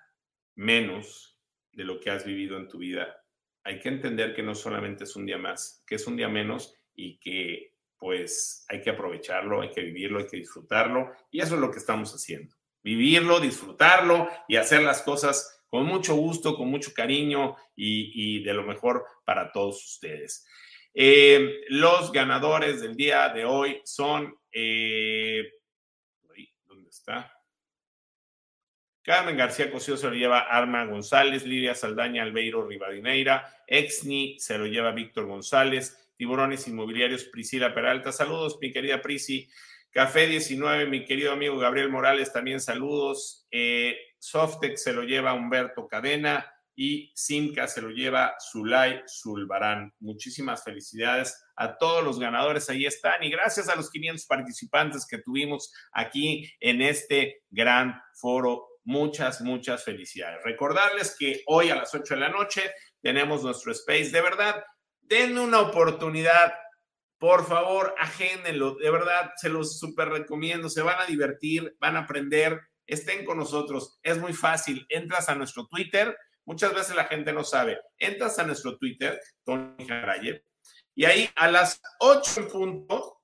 Speaker 2: menos de lo que has vivido en tu vida, hay que entender que no solamente es un día más, que es un día menos y que pues hay que aprovecharlo, hay que vivirlo, hay que disfrutarlo y eso es lo que estamos haciendo. Vivirlo, disfrutarlo y hacer las cosas con mucho gusto, con mucho cariño y, de lo mejor para todos ustedes. Eh, los ganadores del día de hoy son, eh, ¿dónde está? Carmen García Cosío se lo lleva Arma González, Lidia Saldaña Albeiro Rivadineira, Exni se lo lleva Víctor González, Tiburones Inmobiliarios Priscila Peralta. Saludos, mi querida Prisi. Café 19, mi querido amigo Gabriel Morales, también saludos. Eh, Softex se lo lleva Humberto Cadena y Simca se lo lleva Zulay Zulbarán. Muchísimas felicidades a todos los ganadores, ahí están. Y gracias a los 500 participantes que tuvimos aquí en este gran foro muchas, muchas felicidades. Recordarles que hoy a las 8 de la noche tenemos nuestro space. De verdad, den una oportunidad. Por favor, agénenlo. De verdad, se los súper recomiendo. Se van a divertir, van a aprender. Estén con nosotros. Es muy fácil. Entras a nuestro Twitter. Muchas veces la gente no sabe. Entras a nuestro Twitter, Tony Jarayev, y ahí a las 8 en punto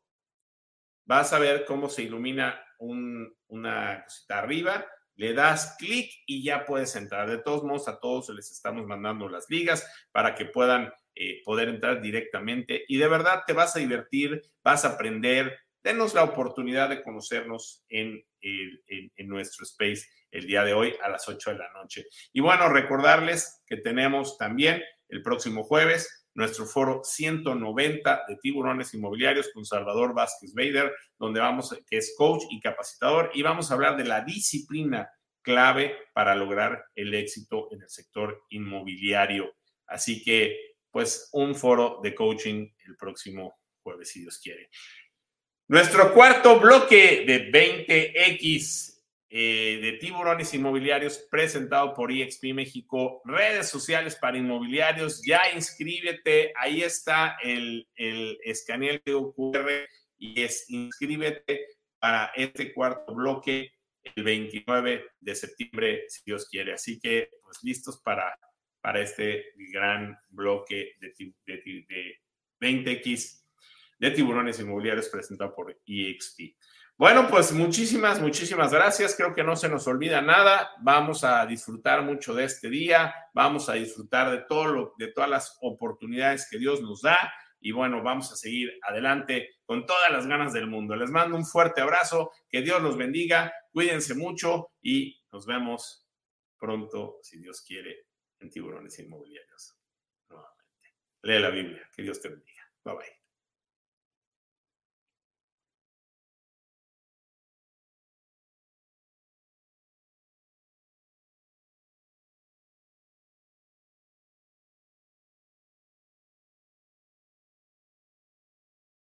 Speaker 2: vas a ver cómo se ilumina una cosita arriba le das clic y ya puedes entrar. De todos modos, a todos les estamos mandando las ligas para que puedan eh, poder entrar directamente y de verdad te vas a divertir, vas a aprender. Denos la oportunidad de conocernos en, en, nuestro space el día de hoy a las 8 de la noche. Y bueno, recordarles que tenemos también el próximo jueves nuestro foro 190 de tiburones inmobiliarios con Salvador Vázquez Bader, donde vamos, que es coach y capacitador, y vamos a hablar de la disciplina clave para lograr el éxito en el sector inmobiliario. Así que, pues, un foro de coaching el próximo jueves, si Dios quiere. Nuestro cuarto bloque de 20X eh, de tiburones inmobiliarios presentado por EXP México, redes sociales para inmobiliarios, ya inscríbete, ahí está el, el escaneo QR y es inscríbete para este cuarto bloque el 29 de septiembre, si Dios quiere. Así que, pues listos para, para este gran bloque de, de, de 20X de tiburones inmobiliarios presentado por EXP. Bueno, pues muchísimas, muchísimas gracias. Creo que no se nos olvida nada. Vamos a disfrutar mucho de este día. Vamos a disfrutar de todo lo, de todas las oportunidades que Dios nos da. Y bueno, vamos a seguir adelante con todas las ganas del mundo. Les mando un fuerte abrazo. Que Dios los bendiga. Cuídense mucho y nos vemos pronto, si Dios quiere, en Tiburones Inmobiliarios. Nuevamente. Lee la Biblia. Que Dios te bendiga. Bye bye.